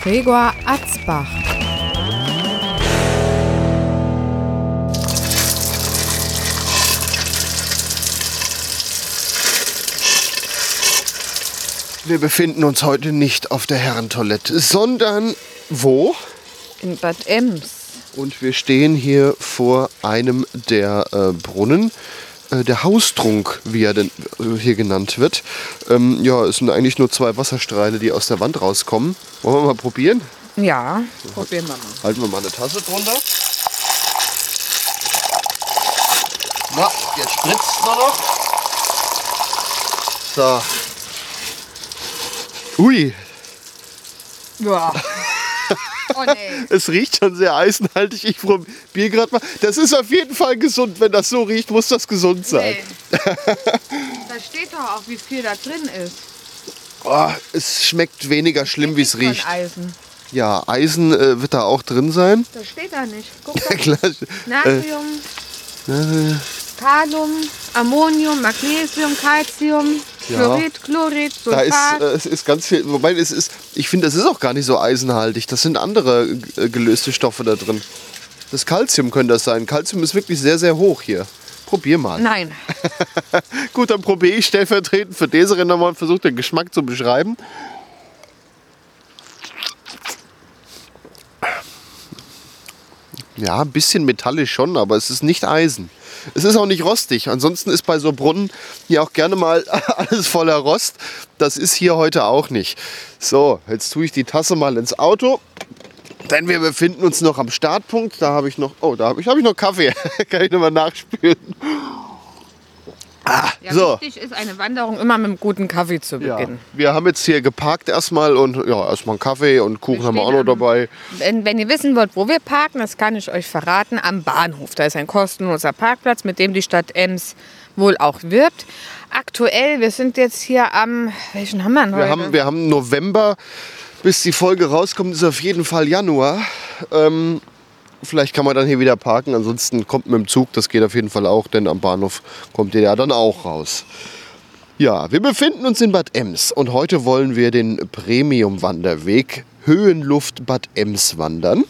Gregor Atzbach. Wir befinden uns heute nicht auf der Herrentoilette, sondern wo? In Bad Ems. Und wir stehen hier vor einem der äh, Brunnen. Äh, der Haustrunk, wie er denn äh, hier genannt wird. Ähm, ja, es sind eigentlich nur zwei Wasserstrahlen, die aus der Wand rauskommen. Wollen wir mal probieren? Ja, probieren wir mal. Halten wir mal eine Tasse drunter. Na, jetzt spritzt nur noch. So. Ui, Ja. Oh nee. es riecht schon sehr eisenhaltig. Ich probiere gerade mal. Das ist auf jeden Fall gesund. Wenn das so riecht, muss das gesund sein. nee. Da steht doch auch, wie viel da drin ist. Oh, es schmeckt weniger schlimm, wie es riecht. Eisen. Ja, Eisen äh, wird da auch drin sein. Das steht da nicht. Guck mal. klar. Äh, Kalium, Ammonium, Magnesium, Calcium, Ja. Chlorid, Chlorid, da ist, Sulfat. äh, es ist ganz viel. Wobei es ist, ich finde, das ist auch gar nicht so eisenhaltig. Das sind andere äh, gelöste Stoffe da drin. Das Calcium könnte das sein. Calcium ist wirklich sehr, sehr hoch hier. Probier mal. Nein. Gut, dann probiere ich stellvertretend für Desiree nochmal und versuche den Geschmack zu beschreiben. Ja, ein bisschen metallisch schon, aber es ist nicht Eisen. Es ist auch nicht rostig. Ansonsten ist bei so Brunnen hier auch gerne mal alles voller Rost. Das ist hier heute auch nicht. So, jetzt tue ich die Tasse mal ins Auto. Denn wir befinden uns noch am Startpunkt. Da habe ich noch, oh, da habe ich, hab ich noch Kaffee. Kann ich nochmal nachspülen. Ah, Ja, so. Wichtig ist eine Wanderung immer mit einem guten Kaffee zu Ja, beginnen. wir haben jetzt hier geparkt erstmal und ja, erstmal einen Kaffee und Kuchen Wir haben wir auch noch dabei. Wenn, wenn ihr wissen wollt, wo wir parken, das kann ich euch verraten, am Bahnhof. Da ist ein kostenloser Parkplatz, mit dem die Stadt Ems wohl auch wirbt. Aktuell, wir sind jetzt hier am, welchen haben wir denn heute? Wir haben, wir haben November, bis die Folge rauskommt, ist auf jeden Fall Januar. Ähm, vielleicht kann man dann hier wieder parken, ansonsten kommt mit dem Zug, das geht auf jeden Fall auch, denn am Bahnhof kommt ihr ja dann auch raus. Ja, wir befinden uns in Bad Ems und heute wollen wir den Premium-Wanderweg Höhenluft Bad Ems wandern.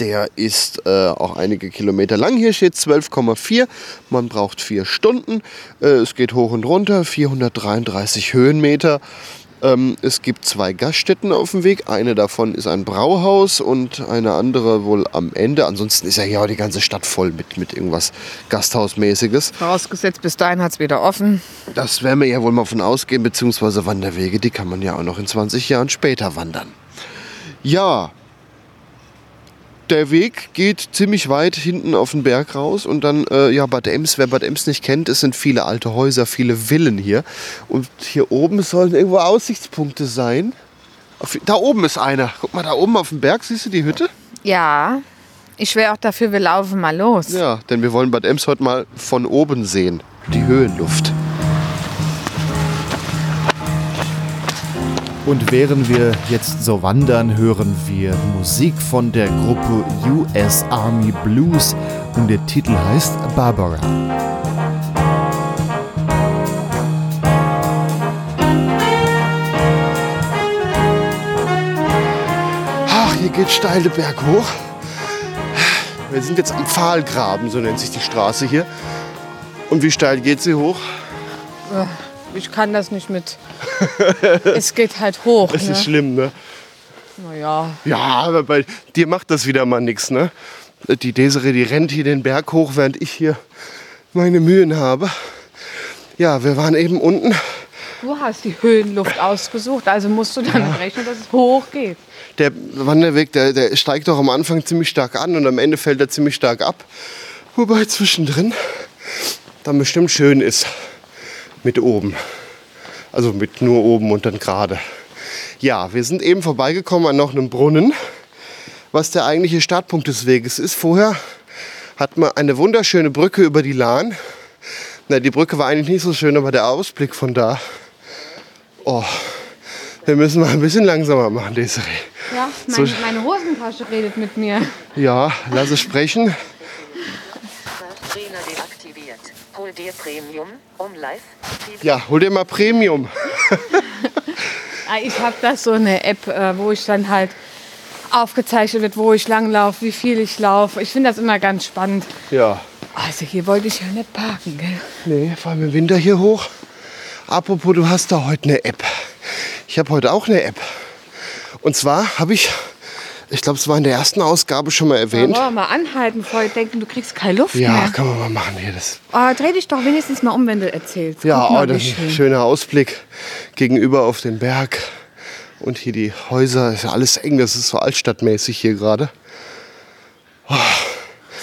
Der ist äh, auch einige Kilometer lang. Hier steht 12,4. Man braucht vier Stunden. Äh, es geht hoch und runter, 433 Höhenmeter. Ähm, es gibt zwei Gaststätten auf dem Weg. Eine davon ist ein Brauhaus und eine andere wohl am Ende. Ansonsten ist ja hier auch die ganze Stadt voll mit, mit irgendwas Gasthausmäßiges. Vorausgesetzt, bis dahin hat es wieder offen. Das werden wir ja wohl mal von ausgehen, beziehungsweise Wanderwege, die kann man ja auch noch in 20 Jahren später wandern. Ja, der Weg geht ziemlich weit hinten auf den Berg raus und dann, äh, ja, Bad Ems, wer Bad Ems nicht kennt, es sind viele alte Häuser, viele Villen hier. Und hier oben sollen irgendwo Aussichtspunkte sein. Auf, da oben ist einer. Guck mal, da oben auf dem Berg, siehst du die Hütte? Ja, ich wäre auch dafür, wir laufen mal los. Ja, denn wir wollen Bad Ems heute mal von oben sehen. Die Höhenluft. Und während wir jetzt so wandern, hören wir Musik von der Gruppe US Army Blues und der Titel heißt Barbara. Ach, hier geht steil den Berg hoch. Wir sind jetzt am Pfahlgraben, so nennt sich die Straße hier. Und wie steil geht sie hoch? Ich kann das nicht mit. es geht halt hoch. Das ne? ist schlimm, ne? Naja, Ja, aber bei dir macht das wieder mal nichts, ne? Die Desiree, die rennt hier den Berg hoch, während ich hier meine Mühen habe. Ja, wir waren eben unten. du hast die Höhenluft ausgesucht, also musst du damit rechnen, dass es hoch geht. Der Wanderweg, der, der steigt doch am Anfang ziemlich stark an und am Ende fällt er ziemlich stark ab. Wobei zwischendrin dann bestimmt schön ist mit oben. Also mit nur oben und dann gerade. Ja, wir sind eben vorbeigekommen an noch einem Brunnen. was der eigentliche Startpunkt des Weges ist. Vorher hat man eine wunderschöne Brücke über die Lahn. Na, die Brücke war eigentlich nicht so schön, aber der Ausblick von da. Oh, wir müssen mal ein bisschen langsamer machen, Desiree. Ja, So- meine, meine Hosentasche redet mit mir. Ja, lass es sprechen. Hol dir Premium, um live. Ja, hol dir mal Premium. Ah, Ich habe das so eine App, äh, wo ich dann halt aufgezeichnet wird, wo ich langlaufe, wie viel ich laufe. Ich finde das immer ganz spannend. Ja. Also hier wollte ich ja nicht parken, gell? Nee, vor allem im Winter hier hoch. Apropos, du hast da heute eine App. Ich habe heute auch eine App. Und zwar habe ich, ich glaube, es war in der ersten Ausgabe schon mal erwähnt. wir mal anhalten, bevor ihr denken, du kriegst keine Luft Ja, mehr. kann man mal machen hier. Das. Oh, dreh dich doch wenigstens mal um, wenn du erzählst. Ja, oh, das ist ein schön. schöner Ausblick gegenüber auf den Berg. Und hier die Häuser, ist ja alles eng, das ist so altstadtmäßig hier gerade.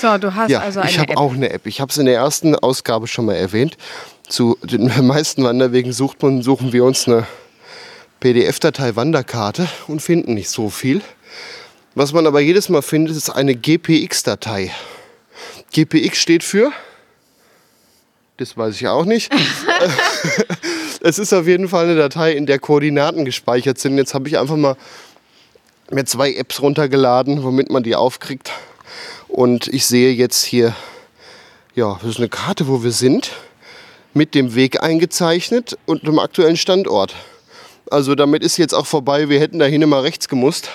So, du hast Ja, also eine ich habe auch eine App. Ich habe es in der ersten Ausgabe schon mal erwähnt. Zu den meisten Wanderwegen sucht man, suchen wir uns eine PDF-Datei Wanderkarte und finden nicht so viel. Was man aber jedes Mal findet, ist eine GPX-Datei. GPX steht für? Das weiß ich auch nicht. es ist auf jeden Fall eine Datei, in der Koordinaten gespeichert sind. Jetzt habe ich einfach mal mir zwei Apps runtergeladen, womit man die aufkriegt. Und ich sehe jetzt hier, ja, das ist eine Karte, wo wir sind, mit dem Weg eingezeichnet und dem aktuellen Standort. Also damit ist jetzt auch vorbei, wir hätten dahin immer rechts gemusst.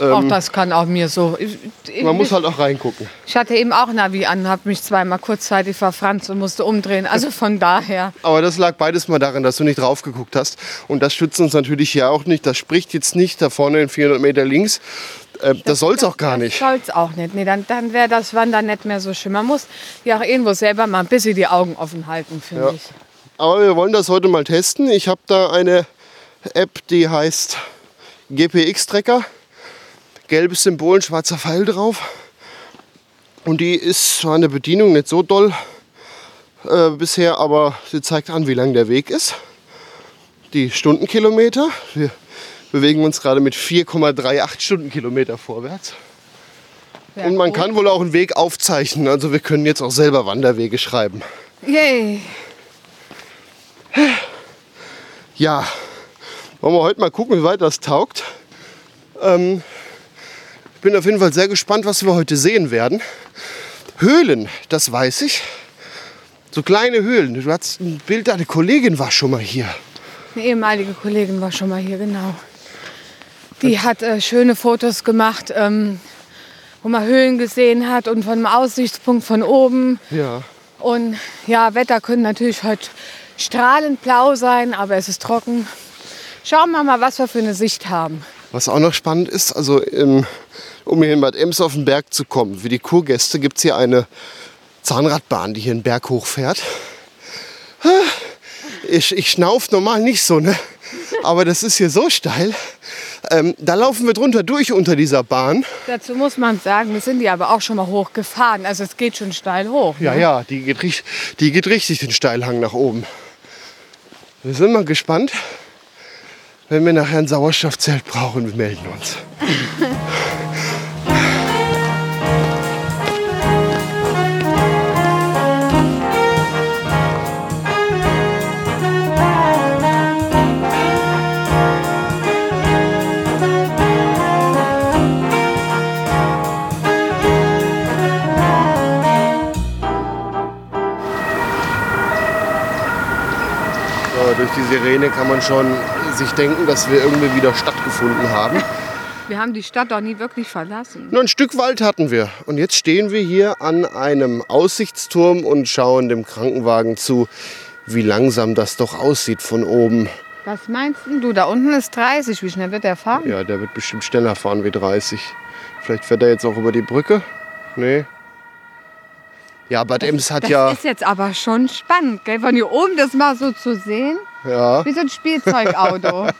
Auch das kann auch mir so. Ich, ich, Man muss halt auch reingucken. ich hatte eben auch Navi an, habe mich zweimal kurzzeitig verfranst und musste umdrehen. Also von daher. Aber das lag beides mal daran, dass du nicht drauf geguckt hast. Und das stützt uns natürlich hier auch nicht. Das spricht jetzt nicht da vorne in 400 Meter links. Äh, das soll es auch gar nicht. Soll es auch nicht. Nee, dann, dann wäre das Wandern nicht mehr so schön. Man muss ja auch irgendwo selber mal ein bisschen die Augen offen halten, finde Ja. ich. Aber wir wollen das heute mal testen. Ich habe da eine App, die heißt GPX-Tracker. Gelbes Symbol, ein schwarzer Pfeil drauf. Und die ist zwar in der Bedienung nicht so doll äh, bisher, aber sie zeigt an, wie lang der Weg ist. Die Stundenkilometer. Wir bewegen uns gerade mit 4,38 Stundenkilometer vorwärts. Ja, Und man gut. kann wohl auch einen Weg aufzeichnen. Also wir können jetzt auch selber Wanderwege schreiben. Yay. Ja, wollen wir heute mal gucken, wie weit das taugt. Ähm, ich bin auf jeden Fall sehr gespannt, was wir heute sehen werden. Höhlen, das weiß ich. So kleine Höhlen. Du hast ein Bild, deine Kollegin war schon mal hier. Eine ehemalige Kollegin war schon mal hier, genau. Die hat äh, schöne Fotos gemacht, ähm, wo man Höhlen gesehen hat und von einem Aussichtspunkt von oben. Ja. Und ja, Wetter können natürlich heute strahlend blau sein, aber es ist trocken. Schauen wir mal, was wir für eine Sicht haben. Was auch noch spannend ist, also ähm, um hier in Bad Ems auf den Berg zu kommen, für die Kurgäste gibt es hier eine Zahnradbahn, die hier den Berg hochfährt. Ich, ich schnauf normal nicht so, ne? Aber das ist hier so steil. Ähm, da laufen wir drunter durch unter dieser Bahn. Dazu muss man sagen, wir sind die aber auch schon mal hochgefahren. Also es geht schon steil hoch. Ja, ja, die geht, richt- die geht richtig den Steilhang nach oben. Wir sind mal gespannt. Wenn wir nachher ein Sauerstoffzelt brauchen, wir melden uns. durch die Sirene kann man schon sich denken, dass wir irgendwie wieder stattgefunden haben. Wir haben die Stadt doch nie wirklich verlassen. Nur ein Stück Wald hatten wir. Und jetzt stehen wir hier an einem Aussichtsturm und schauen dem Krankenwagen zu, wie langsam das doch aussieht von oben. Was meinst du? Da unten ist 30. Wie schnell wird der fahren? Ja, der wird bestimmt schneller fahren wie 30. Vielleicht fährt er jetzt auch über die Brücke. Nee. Ja, Bad Ems hat Das ja. ist jetzt aber schon spannend, gell? von hier oben das mal so zu sehen. Ja. Wie so ein Spielzeugauto.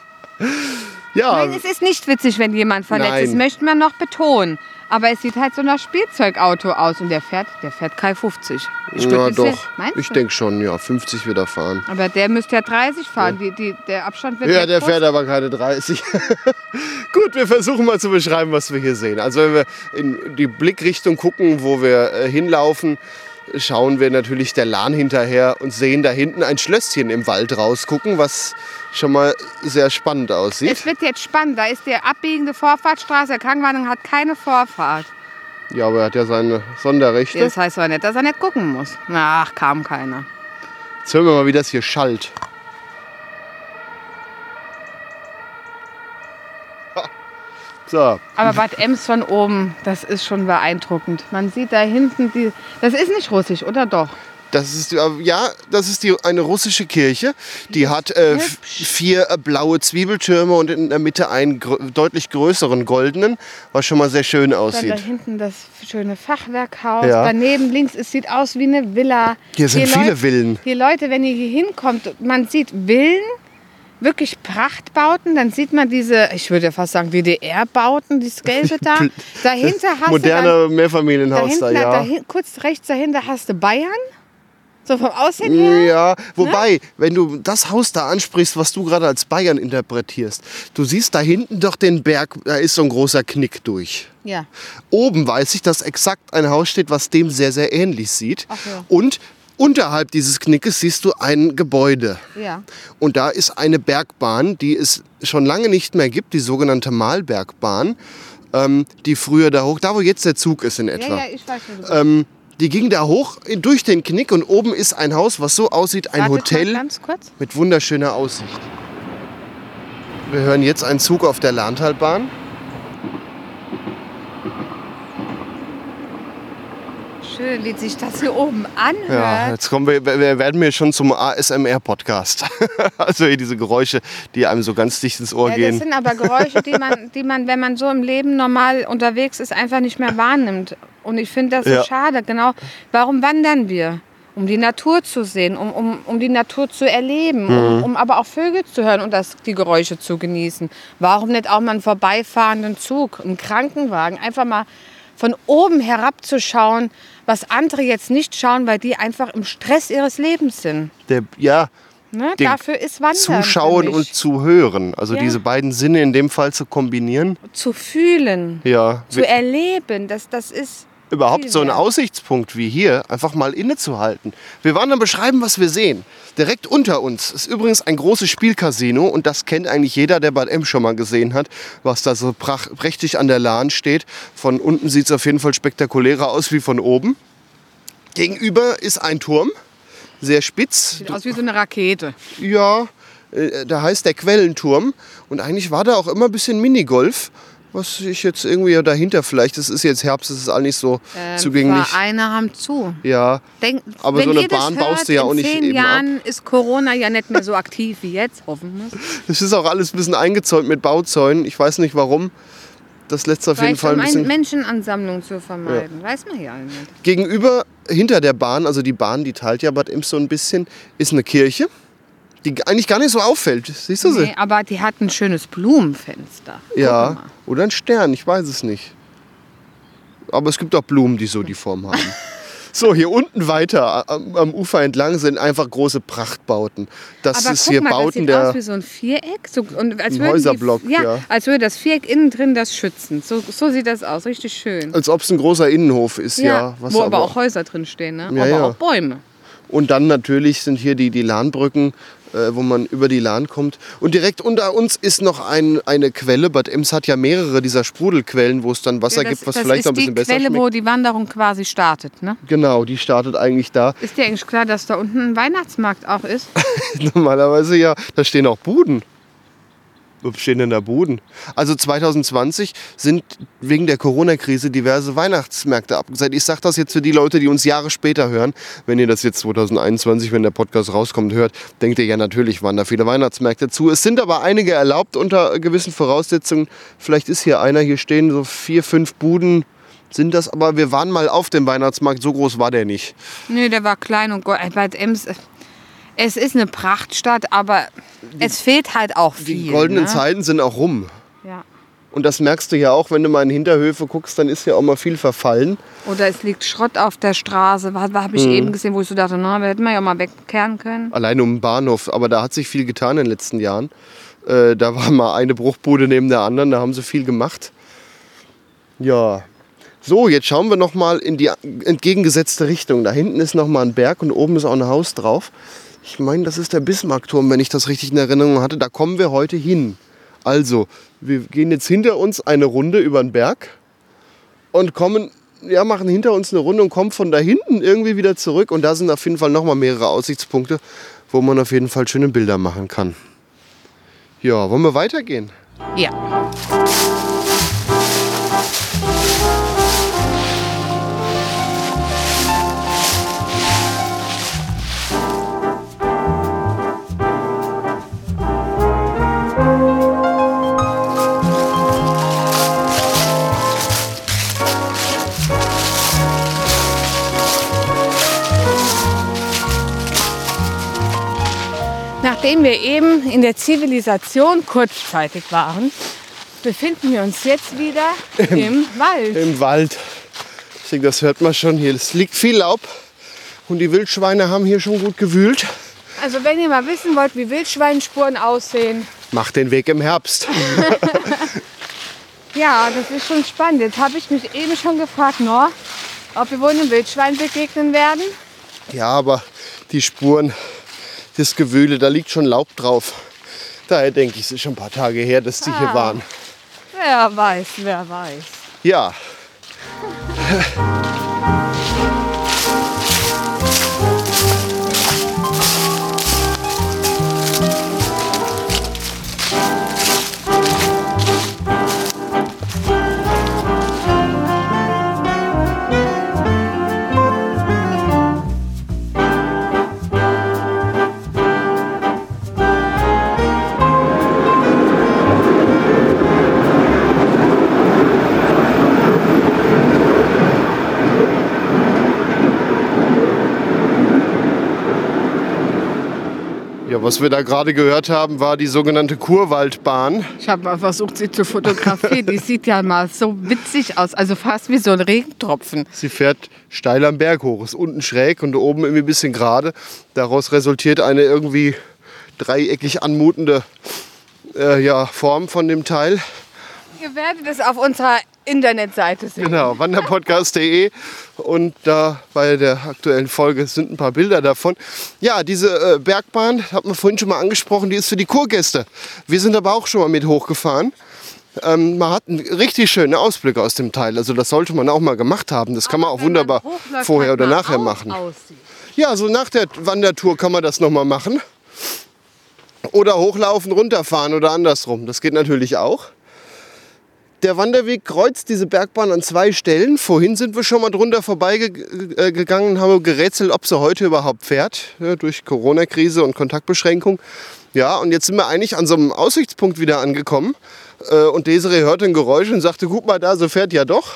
Ja, Nein, es ist nicht witzig, wenn jemand verletzt Nein. ist, möchte man noch betonen. Aber es sieht halt so nach Spielzeugauto aus und der fährt, der fährt kein 50. Ich Ja, doch. Meinst Ich denke schon, ja. 50 wird er fahren. Aber der müsste ja 30 fahren. Die, die, der Abstand wird Ja, der groß. fährt aber keine 30. Gut, wir versuchen mal zu beschreiben, was wir hier sehen. Also wenn wir in die Blickrichtung gucken, wo wir äh, hinlaufen, schauen wir natürlich der Lahn hinterher und sehen da hinten ein Schlösschen im Wald rausgucken, was schon mal sehr spannend aussieht. Es wird jetzt spannend. Da ist die abbiegende Vorfahrtsstraße. Der Krankenwagen hat keine Vorfahrt. Ja, aber er hat ja seine Sonderrechte. Das heißt aber nicht, dass er nicht gucken muss. Ach, kam keiner. Jetzt hören wir mal, wie das hier schallt. So, Aber Bad Ems von oben, das ist schon beeindruckend. Man sieht da hinten die. Das ist nicht russisch, oder doch? Das ist ja, das ist die, eine russische Kirche. Die hat äh, vier äh, blaue Zwiebeltürme und in der Mitte einen grö deutlich größeren goldenen, was schon mal sehr schön Dann da aussieht. hinten das schöne Fachwerkhaus. Ja. Daneben links, es sieht aus wie eine Villa. Hier sind viele Leute, Villen. Hier Leute, wenn ihr hier hinkommt, man sieht Villen, wirklich Prachtbauten. Dann sieht man diese, ich würde fast sagen DDR-Bauten, dieses Gelbe da. Dahinter hast du dann, Moderne Mehrfamilienhaus da, ja. dahin, kurz rechts dahinter hast du Bayern. So vom Aussehen her. Ja, wobei, Ne? wenn du das Haus da ansprichst, was du gerade als Bayern interpretierst, du siehst da hinten doch den Berg, da ist so ein großer Knick durch. Ja. Oben weiß ich, dass exakt ein Haus steht, was dem sehr, sehr ähnlich sieht. Ach ja. Und unterhalb dieses Knickes siehst du ein Gebäude. Ja. Und da ist eine Bergbahn, die es schon lange nicht mehr gibt, die sogenannte Malbergbahn, ähm, die früher da hoch, da wo jetzt der Zug ist in Ja, etwa. ja, ich weiß nicht. Ähm, die ging da hoch durch den Knick und oben ist ein Haus, was so aussieht, ein Wartet Hotel mit wunderschöner Aussicht. Wir hören jetzt einen Zug auf der Lahntalbahn. Schön, wie sich das hier oben anhört. Ja, jetzt kommen wir, wir werden wir schon zum ASMR-Podcast. also diese Geräusche, die einem so ganz dicht ins Ohr Ja, das gehen. sind aber Geräusche, die man, die man, wenn man so im Leben normal unterwegs ist, einfach nicht mehr wahrnimmt. Und ich finde das so Ja. schade. Genau. Warum wandern wir? Um die Natur zu sehen, um, um, um die Natur zu erleben, Mhm. um, um aber auch Vögel zu hören und das, die Geräusche zu genießen. Warum nicht auch mal einen vorbeifahrenden Zug, einen Krankenwagen, einfach mal von oben herabzuschauen, was andere jetzt nicht schauen, weil die einfach im Stress ihres Lebens sind. Der, ja, Ne? Dafür ist Wandern zuschauen und zu hören. Also Ja. diese beiden Sinne in dem Fall zu kombinieren. zu fühlen. Ja, zu erleben. Das, das ist überhaupt so ein. Aussichtspunkt wie hier einfach mal innezuhalten. Wir waren dann beschreiben, was wir sehen. Direkt unter uns ist übrigens ein großes Spielcasino und das kennt eigentlich jeder, der Bad M schon mal gesehen hat, was da so prächtig an der Lahn steht. Von unten sieht es auf jeden Fall spektakulärer aus wie von oben. Gegenüber ist ein Turm, sehr spitz. Sieht aus wie so eine Rakete. Ja, äh, da heißt der Quellenturm. Und eigentlich war da auch immer ein bisschen Minigolf. Was ich jetzt irgendwie dahinter vielleicht, es ist jetzt Herbst, es ist all nicht so zugänglich. Vereine haben zu. Ja, Denk, Aber so eine Bahn hört, baust du ja auch in nicht zehn eben ab. Jahren ist Corona ja nicht mehr so aktiv wie jetzt, hoffentlich. es ist auch alles ein bisschen eingezäunt mit Bauzäunen. Ich weiß nicht warum. Das lässt auf jeden Fall um ein bisschen. Menschenansammlung zu vermeiden. Weiß man ja nicht. Gegenüber, hinter der Bahn, also die Bahn, die teilt ja Bad Ems so ein bisschen, ist eine Kirche, die eigentlich gar nicht so auffällt. Siehst du sie? Nee, aber die hat ein schönes Blumenfenster. Guck Ja, mal. oder ein Stern, ich weiß es nicht. Aber es gibt auch Blumen, die so die Form haben. So, hier unten weiter am, am Ufer entlang sind einfach große Prachtbauten. Das Aber ist guck hier mal, das Bauten sieht der. aus wie so ein Viereck. So, und als Ein Häuserblock, die, ja, ja. Als würde das Viereck innen drin das schützen. So, so sieht das aus, richtig schön. Als ob es ein großer Innenhof ist, ja. was wo aber auch Häuser drin stehen, ne? Ja, aber ja. auch Bäume. Und dann natürlich sind hier die, die Lahnbrücken, äh, wo man über die Lahn kommt. Und direkt unter uns ist noch ein, eine Quelle. Bad Ems hat ja mehrere dieser Sprudelquellen, wo es dann Wasser Ja, das, gibt, was das vielleicht ist noch ein bisschen die besser Quelle, schmeckt. wo die Wanderung quasi startet, ne? Genau, die startet eigentlich da. Ist dir eigentlich klar, dass da unten ein Weihnachtsmarkt auch ist? Normalerweise ja. Da stehen auch Buden. Stehen denn da Buden? Also 2020 sind wegen der Corona-Krise diverse Weihnachtsmärkte abgesagt. Ich sage das jetzt für die Leute, die uns Jahre später hören. Wenn ihr das jetzt 2021, wenn der Podcast rauskommt, hört, denkt ihr ja natürlich, waren da viele Weihnachtsmärkte zu. Es sind aber einige erlaubt unter gewissen Voraussetzungen. Vielleicht ist hier einer, hier stehen so vier, fünf Buden. Sind das aber, wir waren mal auf dem Weihnachtsmarkt, so groß war der nicht. Nee, der war klein und gold. Bad Ems, äh, es ist eine Prachtstadt, aber es fehlt halt auch viel. Die goldenen ne? Zeiten sind auch rum. Ja. Und das merkst du ja auch, wenn du mal in Hinterhöfe guckst, dann ist ja auch mal viel verfallen. Oder es liegt Schrott auf der Straße. Was habe ich eben gesehen, wo ich so dachte, na, wir hätten wir ja mal wegkehren können. Allein um den Bahnhof. Aber da hat sich viel getan in den letzten Jahren. Äh, da war mal eine Bruchbude neben der anderen, da haben sie viel gemacht. Ja. So, jetzt schauen wir noch mal in die entgegengesetzte Richtung. Da hinten ist noch mal ein Berg und oben ist auch ein Haus drauf. Ich meine, das ist der Bismarckturm, wenn ich das richtig in Erinnerung hatte. Da kommen wir heute hin. Also, wir gehen jetzt hinter uns eine Runde über den Berg und kommen, ja, machen hinter uns eine Runde und kommen von da hinten irgendwie wieder zurück. Und da sind auf jeden Fall noch mal mehrere Aussichtspunkte, wo man auf jeden Fall schöne Bilder machen kann. Ja, wollen wir weitergehen? Ja. Nachdem wir eben in der Zivilisation kurzzeitig waren, befinden wir uns jetzt wieder im Wald. Im Wald. Ich denke, das hört man schon hier. Es liegt viel Laub und die Wildschweine haben hier schon gut gewühlt. Also wenn ihr mal wissen wollt, wie Wildschweinspuren aussehen, Macht den Weg im Herbst. ja, das ist schon spannend. Jetzt habe ich mich eben schon gefragt, no, ob wir wohl einem Wildschwein begegnen werden. Ja, aber die Spuren, das Gewühle, da liegt schon Laub drauf. Daher denke ich, es ist schon ein paar Tage her, dass die hier Ah. waren. Wer weiß, wer weiß. Ja. was wir da gerade gehört haben, war die sogenannte Kurwaldbahn. Ich habe mal versucht, sie zu fotografieren. Die sieht ja mal so witzig aus. Also fast wie so ein Regentropfen. Sie fährt steil am Berg hoch, ist unten schräg und oben irgendwie ein bisschen gerade. Daraus resultiert eine irgendwie dreieckig anmutende äh, ja, Form von dem Teil. Ihr werdet es auf unserer Internetseite sehen. Genau, wanderpodcast.de und da bei der aktuellen Folge sind ein paar Bilder davon. Ja, diese äh, Bergbahn, hat man vorhin schon mal angesprochen, die ist für die Kurgäste. Wir sind aber auch schon mal mit hochgefahren. Ähm, man hat einen richtig schönen Ausblick aus dem Teil. Also das sollte man auch mal gemacht haben. Das kann man auch wunderbar vorher oder nachher machen. Ja, so nach der Wandertour kann man das nochmal machen. Oder hochlaufen, runterfahren oder andersrum. Das geht natürlich auch. Der Wanderweg kreuzt diese Bergbahn an zwei Stellen. Vorhin sind wir schon mal drunter vorbeigegangen und haben gerätselt, ob sie heute überhaupt fährt, ja, durch Corona-Krise und Kontaktbeschränkung. Ja, und jetzt sind wir eigentlich an so einem Aussichtspunkt wieder angekommen. Äh, Und Desiree hörte ein Geräusch und sagte, guck mal da, so fährt ja doch.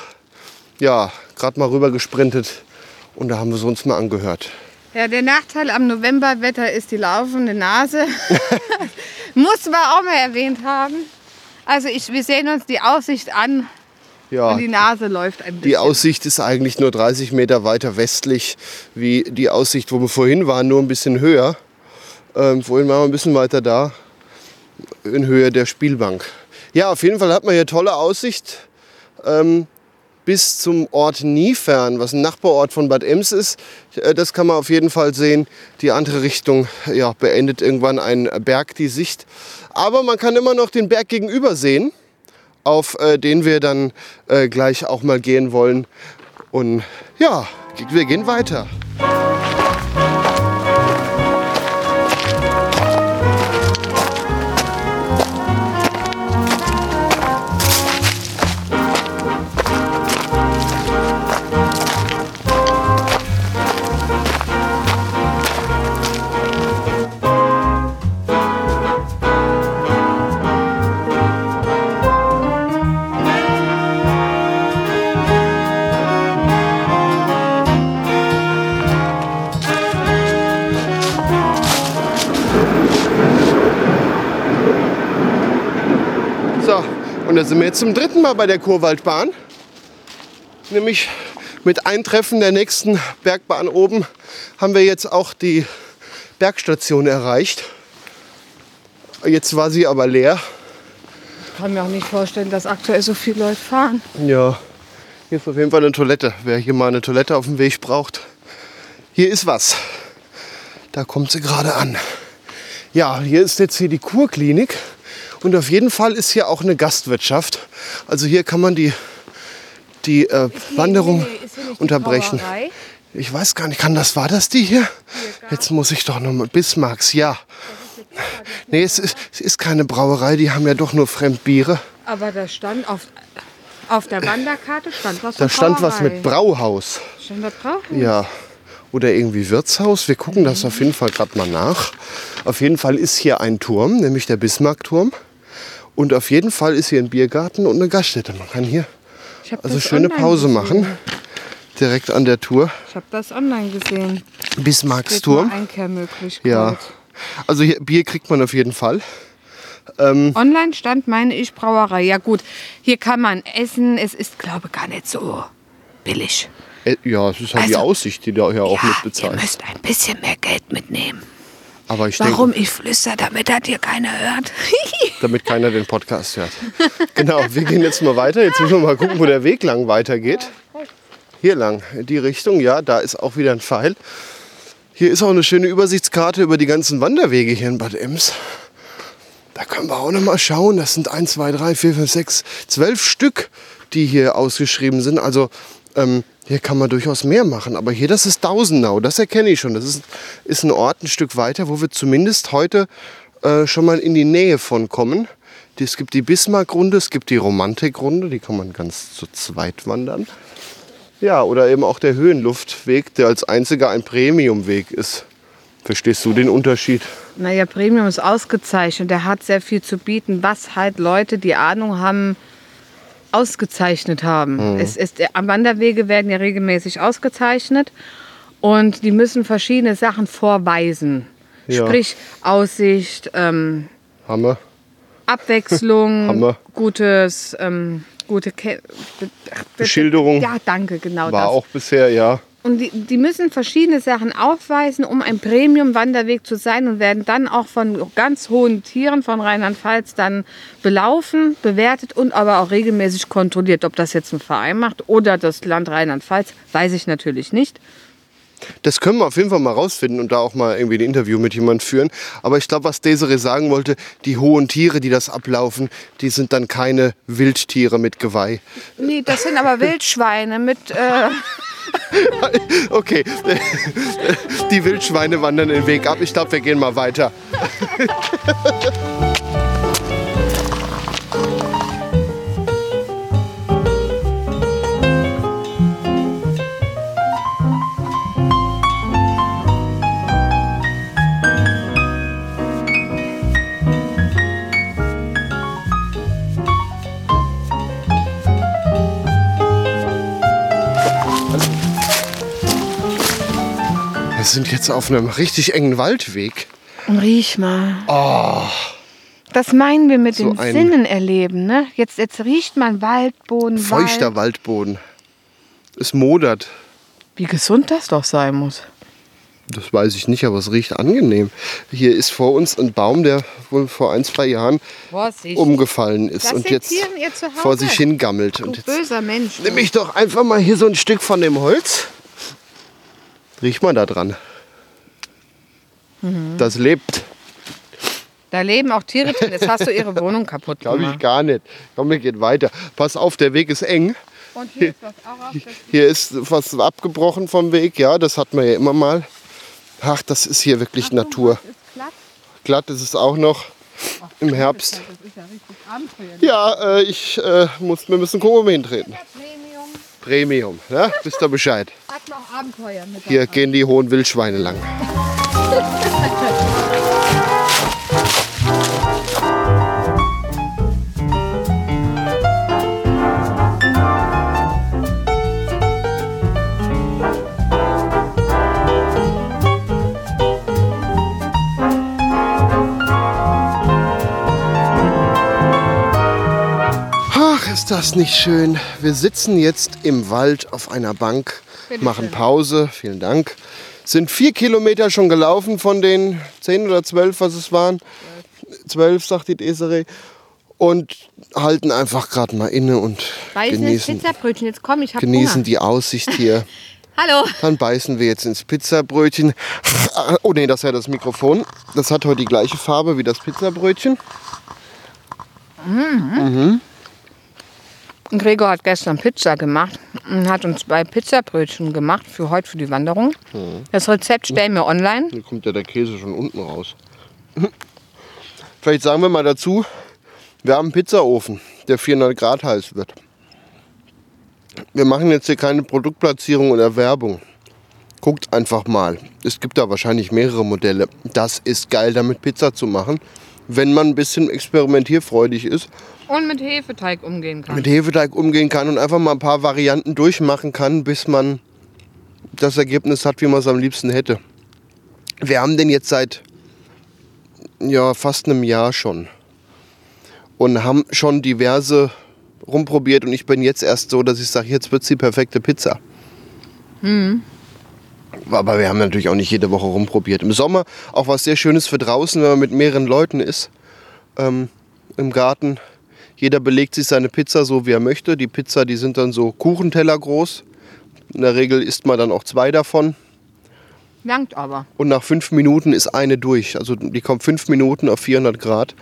Ja, gerade mal rüber gesprintet und da haben wir es uns mal angehört. Ja, der Nachteil am Novemberwetter ist die laufende Nase. Muss man auch mal erwähnt haben. Also ich, wir sehen uns die Aussicht an Ja, und die Nase läuft ein bisschen. Die Aussicht ist eigentlich nur 30 Meter weiter westlich wie die Aussicht, wo wir vorhin waren, nur ein bisschen höher. Ähm, vorhin waren wir ein bisschen weiter da, in Höhe der Spielbank. Ja, auf jeden Fall hat man hier tolle Aussicht ähm, bis zum Ort Niefern, was ein Nachbarort von Bad Ems ist. Äh, das kann man auf jeden Fall sehen. Die andere Richtung ja, beendet irgendwann ein Berg die Sicht. Aber man kann immer noch den Berg gegenüber sehen auf äh, den wir dann äh, gleich auch mal gehen wollen. Und ja, wir gehen weiter. Und da sind wir jetzt zum dritten Mal bei der Kurwaldbahn. Nämlich mit Eintreffen der nächsten Bergbahn oben haben wir jetzt auch die Bergstation erreicht. Jetzt war sie aber leer. Ich kann mir auch nicht vorstellen, dass aktuell so viele Leute fahren. Ja, hier ist auf jeden Fall eine Toilette. Wer hier mal eine Toilette auf dem Weg braucht, hier ist was. Da kommt sie gerade an. Ja, hier ist jetzt hier die Kurklinik. Und auf jeden Fall ist hier auch eine Gastwirtschaft. Also hier kann man die, die äh, Wanderung unterbrechen. Ich weiß gar nicht, kann das, war das die hier? Jetzt muss ich doch noch mal, Bismarcks, ja. Nee, es ist, es ist keine Brauerei, die haben ja doch nur Fremdbiere. Aber da stand auf, auf der Wanderkarte stand was Da stand was Brauerei. mit Brauhaus. Stand da drauf? Ja. Oder irgendwie Wirtshaus. Wir gucken das auf jeden Fall gerade mal nach. Auf jeden Fall ist hier ein Turm, nämlich der Bismarckturm. Und auf jeden Fall ist hier ein Biergarten und eine Gaststätte. Man kann hier also schöne Pause gesehen. machen. Direkt an der Tour. Ich habe das online gesehen. Bismarcksturm. Einkehrmöglichkeit. Ja. Also hier, Bier kriegt man auf jeden Fall. Online stand, meine ich, Brauerei. Ja gut, hier kann man essen. Es ist, glaube ich, gar nicht so billig. Äh, Ja, es ist halt die Also- Aussicht, die da hier auch ja, mit ihr bezahlt. müsst ein bisschen mehr Geld mitnehmen. Aber ich Warum denke, ich flüster, damit das hier keiner hört. damit keiner den Podcast hört. Genau, wir gehen jetzt mal weiter. Jetzt müssen wir mal gucken, wo der Weg lang weitergeht. Hier lang, in die Richtung, ja, da ist auch wieder ein Pfeil. Hier ist auch eine schöne Übersichtskarte über die ganzen Wanderwege hier in Bad Ems. Da können wir auch noch mal schauen. Das sind 1, 2, 3, 4, 5, 6, 12 Stück, die hier ausgeschrieben sind. Also ähm, hier kann man durchaus mehr machen. Aber hier, das ist Dausenau, das erkenne ich schon. Das ist, ist ein Ort ein Stück weiter, wo wir zumindest heute äh, schon mal in die Nähe von kommen. Es gibt die Bismarck-Runde, es gibt die Romantik-Runde, die kann man ganz zu zweit wandern. Ja, oder eben auch der Höhenluftweg, der als einziger ein Premiumweg ist. Verstehst du den Unterschied? Naja, Premium ist ausgezeichnet. Der hat sehr viel zu bieten, was halt Leute, die Ahnung haben, ausgezeichnet haben. Es ist, äh, Wanderwege werden ja regelmäßig ausgezeichnet und die müssen verschiedene Sachen vorweisen. Ja. Sprich Aussicht, ähm, Hammer. Abwechslung, Hammer. gutes, ähm, gute Ke Be- Beschilderung. Ja, danke, genau War das. auch bisher, ja. Und die, die müssen verschiedene Sachen aufweisen, um ein Premium-Wanderweg zu sein und werden dann auch von ganz hohen Tieren von Rheinland-Pfalz dann belaufen, bewertet und aber auch regelmäßig kontrolliert. Ob das jetzt ein Verein macht oder das Land Rheinland-Pfalz, weiß ich natürlich nicht. Das können wir auf jeden Fall mal rausfinden und da auch mal irgendwie ein Interview mit jemand führen. Aber ich glaube, was Desiree sagen wollte, die hohen Tiere, die das ablaufen, die sind dann keine Wildtiere mit Geweih. Nee, das sind aber Wildschweine mit. Äh, Okay, die Wildschweine wandern den Weg ab. Ich glaube, wir gehen mal weiter. sind jetzt auf einem richtig engen Waldweg. riech mal. Das meinen wir mit So den Sinnen erleben. Ne? Jetzt, jetzt riecht man Waldboden. Feuchter Wald. Waldboden. Es modert. Wie gesund das doch sein muss. Das weiß ich nicht, aber es riecht angenehm. Hier ist vor uns ein Baum, der wohl vor ein, zwei Jahren Vorsicht. umgefallen ist Das und jetzt vor sich hingammelt. Du Und jetzt böser Mensch. nehme ich doch einfach mal hier so ein Stück von dem Holz. Riech mal da dran. Mhm. Das lebt. Da leben auch Tiere drin. Jetzt hast du ihre Wohnung kaputt Glaube ich gemacht. gar nicht. Komm, wir gehen weiter. Pass auf, der Weg ist eng. Und hier ist was auch auf Hier ist was abgebrochen vom Weg. Ja, das hat man ja immer mal. Ach, das ist hier wirklich Natur. ist glatt. Glatt ist es auch noch im Herbst. Das ist ja richtig. Ja, äh, ich äh, muss, wir müssen gucken, wo wir hintreten. Premium ne? Wisst ihr Bescheid. hat noch Abenteuer mit Hier gehen die hohen Wildschweine lang. das nicht schön? Wir sitzen jetzt im Wald auf einer Bank, machen. Pause. Vielen Dank. Sind vier Kilometer schon gelaufen von den zehn oder zwölf, was es waren. Zwölf, sagt die Desiree. Und halten einfach gerade mal inne und Beißen ins genießen, Pizzabrötchen. Jetzt komm, ich hab genießen Hunger. die Aussicht hier. Hallo. Dann beißen wir jetzt ins Pizzabrötchen. Oh nee, das ist ja das Mikrofon. Das hat heute die gleiche Farbe wie das Pizzabrötchen. Und Gregor hat gestern Pizza gemacht und hat uns zwei Pizzabrötchen gemacht für heute für die Wanderung. Das Rezept stellen wir online. Hier kommt ja der Käse schon unten raus. Vielleicht sagen wir mal dazu, wir haben einen Pizzaofen, der 400 Grad heiß wird. Wir machen jetzt hier keine Produktplatzierung oder Werbung. Guckt einfach mal. Es gibt da wahrscheinlich mehrere Modelle. Das ist geil, damit Pizza zu machen, wenn man ein bisschen experimentierfreudig ist, Und mit Hefeteig umgehen kann. mit Hefeteig umgehen kann und einfach mal ein paar Varianten durchmachen kann, bis man das Ergebnis hat, wie man es am liebsten hätte. Wir haben den jetzt seit ja, fast einem Jahr schon und haben schon diverse rumprobiert und ich bin jetzt erst so, dass ich sage, jetzt wird die perfekte Pizza. Aber wir haben natürlich auch nicht jede Woche rumprobiert. Im Sommer auch was sehr Schönes für draußen, wenn man mit mehreren Leuten ist. Ähm, Im Garten. Jeder belegt sich seine Pizza so, wie er möchte. Die Pizza, die sind dann so Kuchenteller groß. In der Regel isst man dann auch zwei davon. Langt aber. Und nach fünf Minuten ist eine durch. Also die kommt fünf Minuten auf 400 Grad.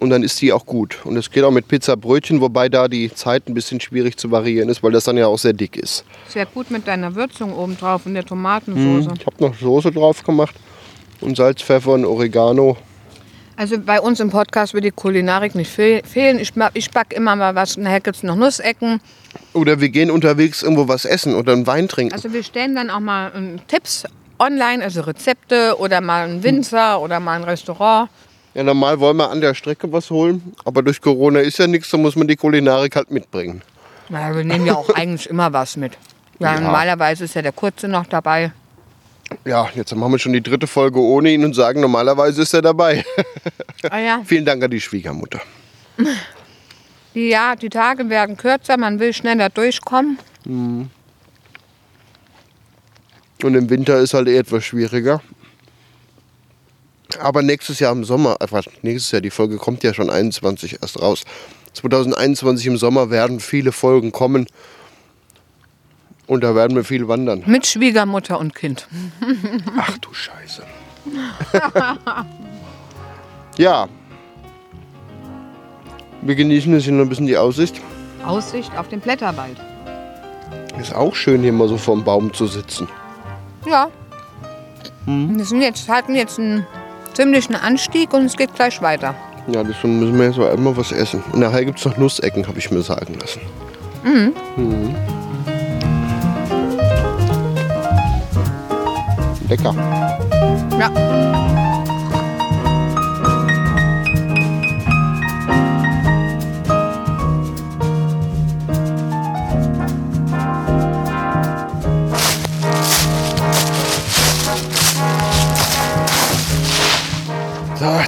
Und dann ist die auch gut. Und es geht auch mit Pizzabrötchen, wobei da die Zeit ein bisschen schwierig zu variieren ist, weil das dann ja auch sehr dick ist. Sehr gut mit deiner Würzung oben drauf und der Tomatensoße. Ich habe noch Soße drauf gemacht und Salz, Pfeffer und Oregano. Also bei uns im Podcast wird die Kulinarik nicht fehl- fehlen. Ich, ich back immer mal was. Nachher gibt es noch Nussecken. Oder wir gehen unterwegs irgendwo was essen oder einen Wein trinken. Also wir stellen dann auch mal ähm, Tipps online, also Rezepte oder mal einen Winzer oder mal ein Restaurant. Ja, normal wollen wir an der Strecke was holen, aber durch Corona ist ja nichts, da muss man die Kulinarik halt mitbringen. Na, wir nehmen ja auch eigentlich immer was mit. Ja, Ja. Normalerweise ist ja der Kurze noch dabei. Ja, jetzt machen wir schon die dritte Folge ohne ihn und sagen, normalerweise ist er dabei. Ah ja. Vielen Dank an die Schwiegermutter. Ja, die Tage werden kürzer, man will schneller durchkommen. Und im Winter ist halt eh etwas schwieriger. Aber nächstes Jahr im Sommer, äh, Quatsch, nächstes Jahr, die Folge kommt ja schon 21 erst raus. 2021 im Sommer werden viele Folgen kommen. Und da werden wir viel wandern. Mit Schwiegermutter und Kind. Ach du Scheiße. ja. Wir genießen jetzt hier noch ein bisschen die Aussicht. Aussicht auf den Blätterwald. Ist auch schön, hier mal so vorm Baum zu sitzen. Ja. Hm. Wir sind jetzt, hatten jetzt einen ziemlichen Anstieg und es geht gleich weiter. Ja, deswegen müssen wir jetzt mal immer was essen. Und nachher gibt es noch Nussecken, habe ich mir sagen lassen. Mhm. Lecker. Ja.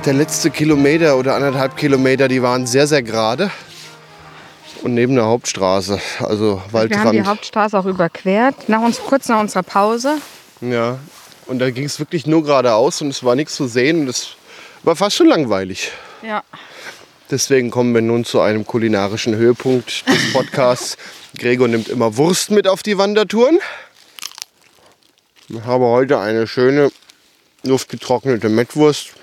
Der letzte Kilometer oder anderthalb Kilometer, die waren sehr, sehr gerade. Und neben der Hauptstraße, also Wir haben die Waldrand. Hauptstraße auch überquert, nach uns, kurz nach unserer Pause. Ja, und da ging es wirklich nur geradeaus und es war nichts zu sehen und es war fast schon langweilig. Ja. Deswegen kommen wir nun zu einem kulinarischen Höhepunkt des Podcasts. Gregor nimmt immer Wurst mit auf die Wandertouren. Ich habe heute eine schöne luftgetrocknete Mettwurst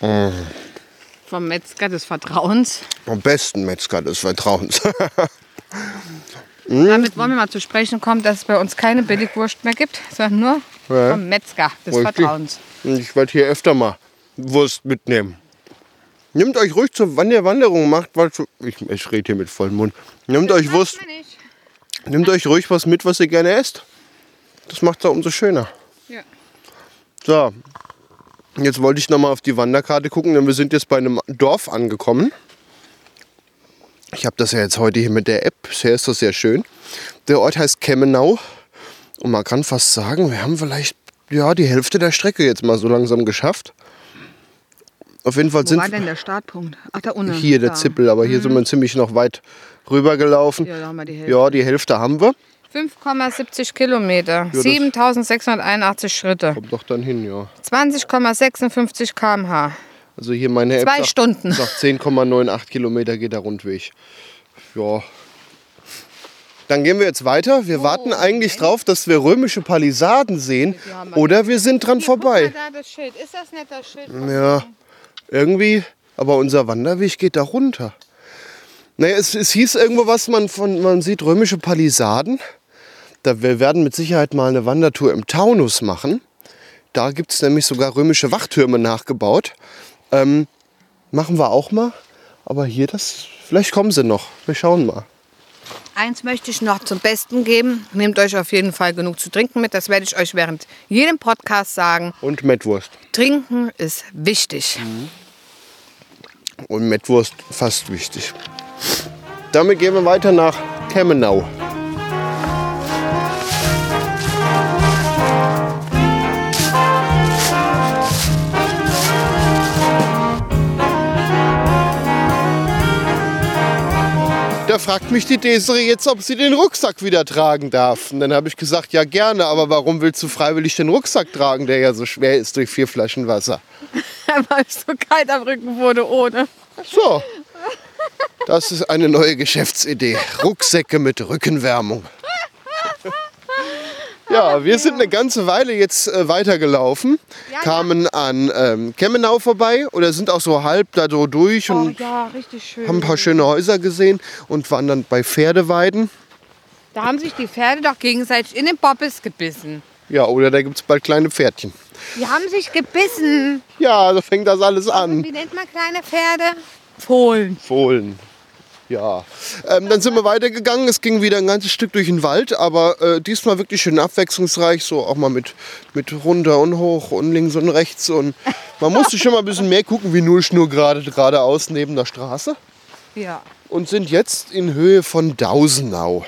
Vom Metzger des Vertrauens. vom besten Metzger des Vertrauens. Damit wollen wir mal zu sprechen kommen, dass es bei uns keine Billigwurst mehr gibt, sondern nur Ja. vom Metzger des Richtig. Vertrauens. Ich werde hier öfter mal Wurst mitnehmen. Nehmt euch ruhig zur Wann der Wanderung macht, weil ich, ich rede hier mit vollem Mund. Nehmt euch Wurst, nehmt euch ruhig was mit, was ihr gerne esst. Das macht es umso schöner. Ja. So, jetzt wollte ich noch mal auf die Wanderkarte gucken, denn wir sind jetzt bei einem Dorf angekommen. Ich habe das ja jetzt heute hier mit der App. Bisher ist das sehr schön. Der Ort heißt Kemmenau. Und man kann fast sagen, wir haben vielleicht ja, die Hälfte der Strecke jetzt mal so langsam geschafft. Auf jeden Fall Wo sind war denn der Startpunkt? Ach, da unten. hier der da. Zippel, aber hier sind wir ziemlich noch weit rübergelaufen. Ja, die Hälfte. Ja, die Hälfte haben wir. 5,70 Kilometer, das- 7681 Schritte, Kommt doch dann hin, ja. 20,56 km/h. Also hier meine App Zwei sagt, Stunden. sagt 10,98 Kilometer geht der Rundweg. Ja. Dann gehen wir jetzt weiter. Oh, Wir warten eigentlich drauf, dass wir römische Palisaden sehen. Oder wir sind dran vorbei. da das Schild. Ist das nicht das Schild? Ja, irgendwie. Aber unser Wanderweg geht da runter. Naja, es, es hieß irgendwo was, man, von, man sieht römische Palisaden. Da, wir werden mit Sicherheit mal eine Wandertour im Taunus machen. Da gibt es nämlich sogar römische Wachtürme nachgebaut. Ähm, machen wir auch mal. Aber hier, das, vielleicht kommen sie noch. Wir schauen mal. Eins möchte ich noch zum Besten geben. Nehmt euch auf jeden Fall genug zu trinken mit. Das werde ich euch während jedem Podcast sagen. Und Mettwurst. Trinken ist wichtig. Und Mettwurst fast wichtig. Damit gehen wir weiter nach Kemmenau. Da fragt mich die Desiree jetzt, ob sie den Rucksack wieder tragen darf. Und dann habe ich gesagt, ja gerne, aber warum willst du freiwillig den Rucksack tragen, der ja so schwer ist durch vier Flaschen Wasser? Weil es so kalt am Rücken wurde ohne. So, das ist eine neue Geschäftsidee. Rucksäcke mit Rückenwärmung. Ja, wir sind eine ganze Weile jetzt äh, weitergelaufen, Ja, kamen an ähm, Kemmenau vorbei oder sind auch so halb da so durch Oh und ja, richtig schön. haben ein paar schöne Häuser gesehen und waren dann bei Pferdeweiden. Da haben sich die Pferde doch gegenseitig in den Bobbes gebissen. Ja, oder da gibt es bald kleine Pferdchen. Die haben sich gebissen. Ja, so fängt das alles an. Wie nennt man kleine Pferde? Fohlen. Fohlen. Ja. Ähm, dann sind wir weitergegangen. Es ging wieder ein ganzes Stück durch den Wald, aber äh, diesmal wirklich schön abwechslungsreich. So auch mal mit, mit runter und hoch und links und rechts. Und man musste schon mal ein bisschen mehr gucken, wie nur Schnur gerade geradeaus neben der Straße. Ja. Und sind jetzt in Höhe von Dausenau.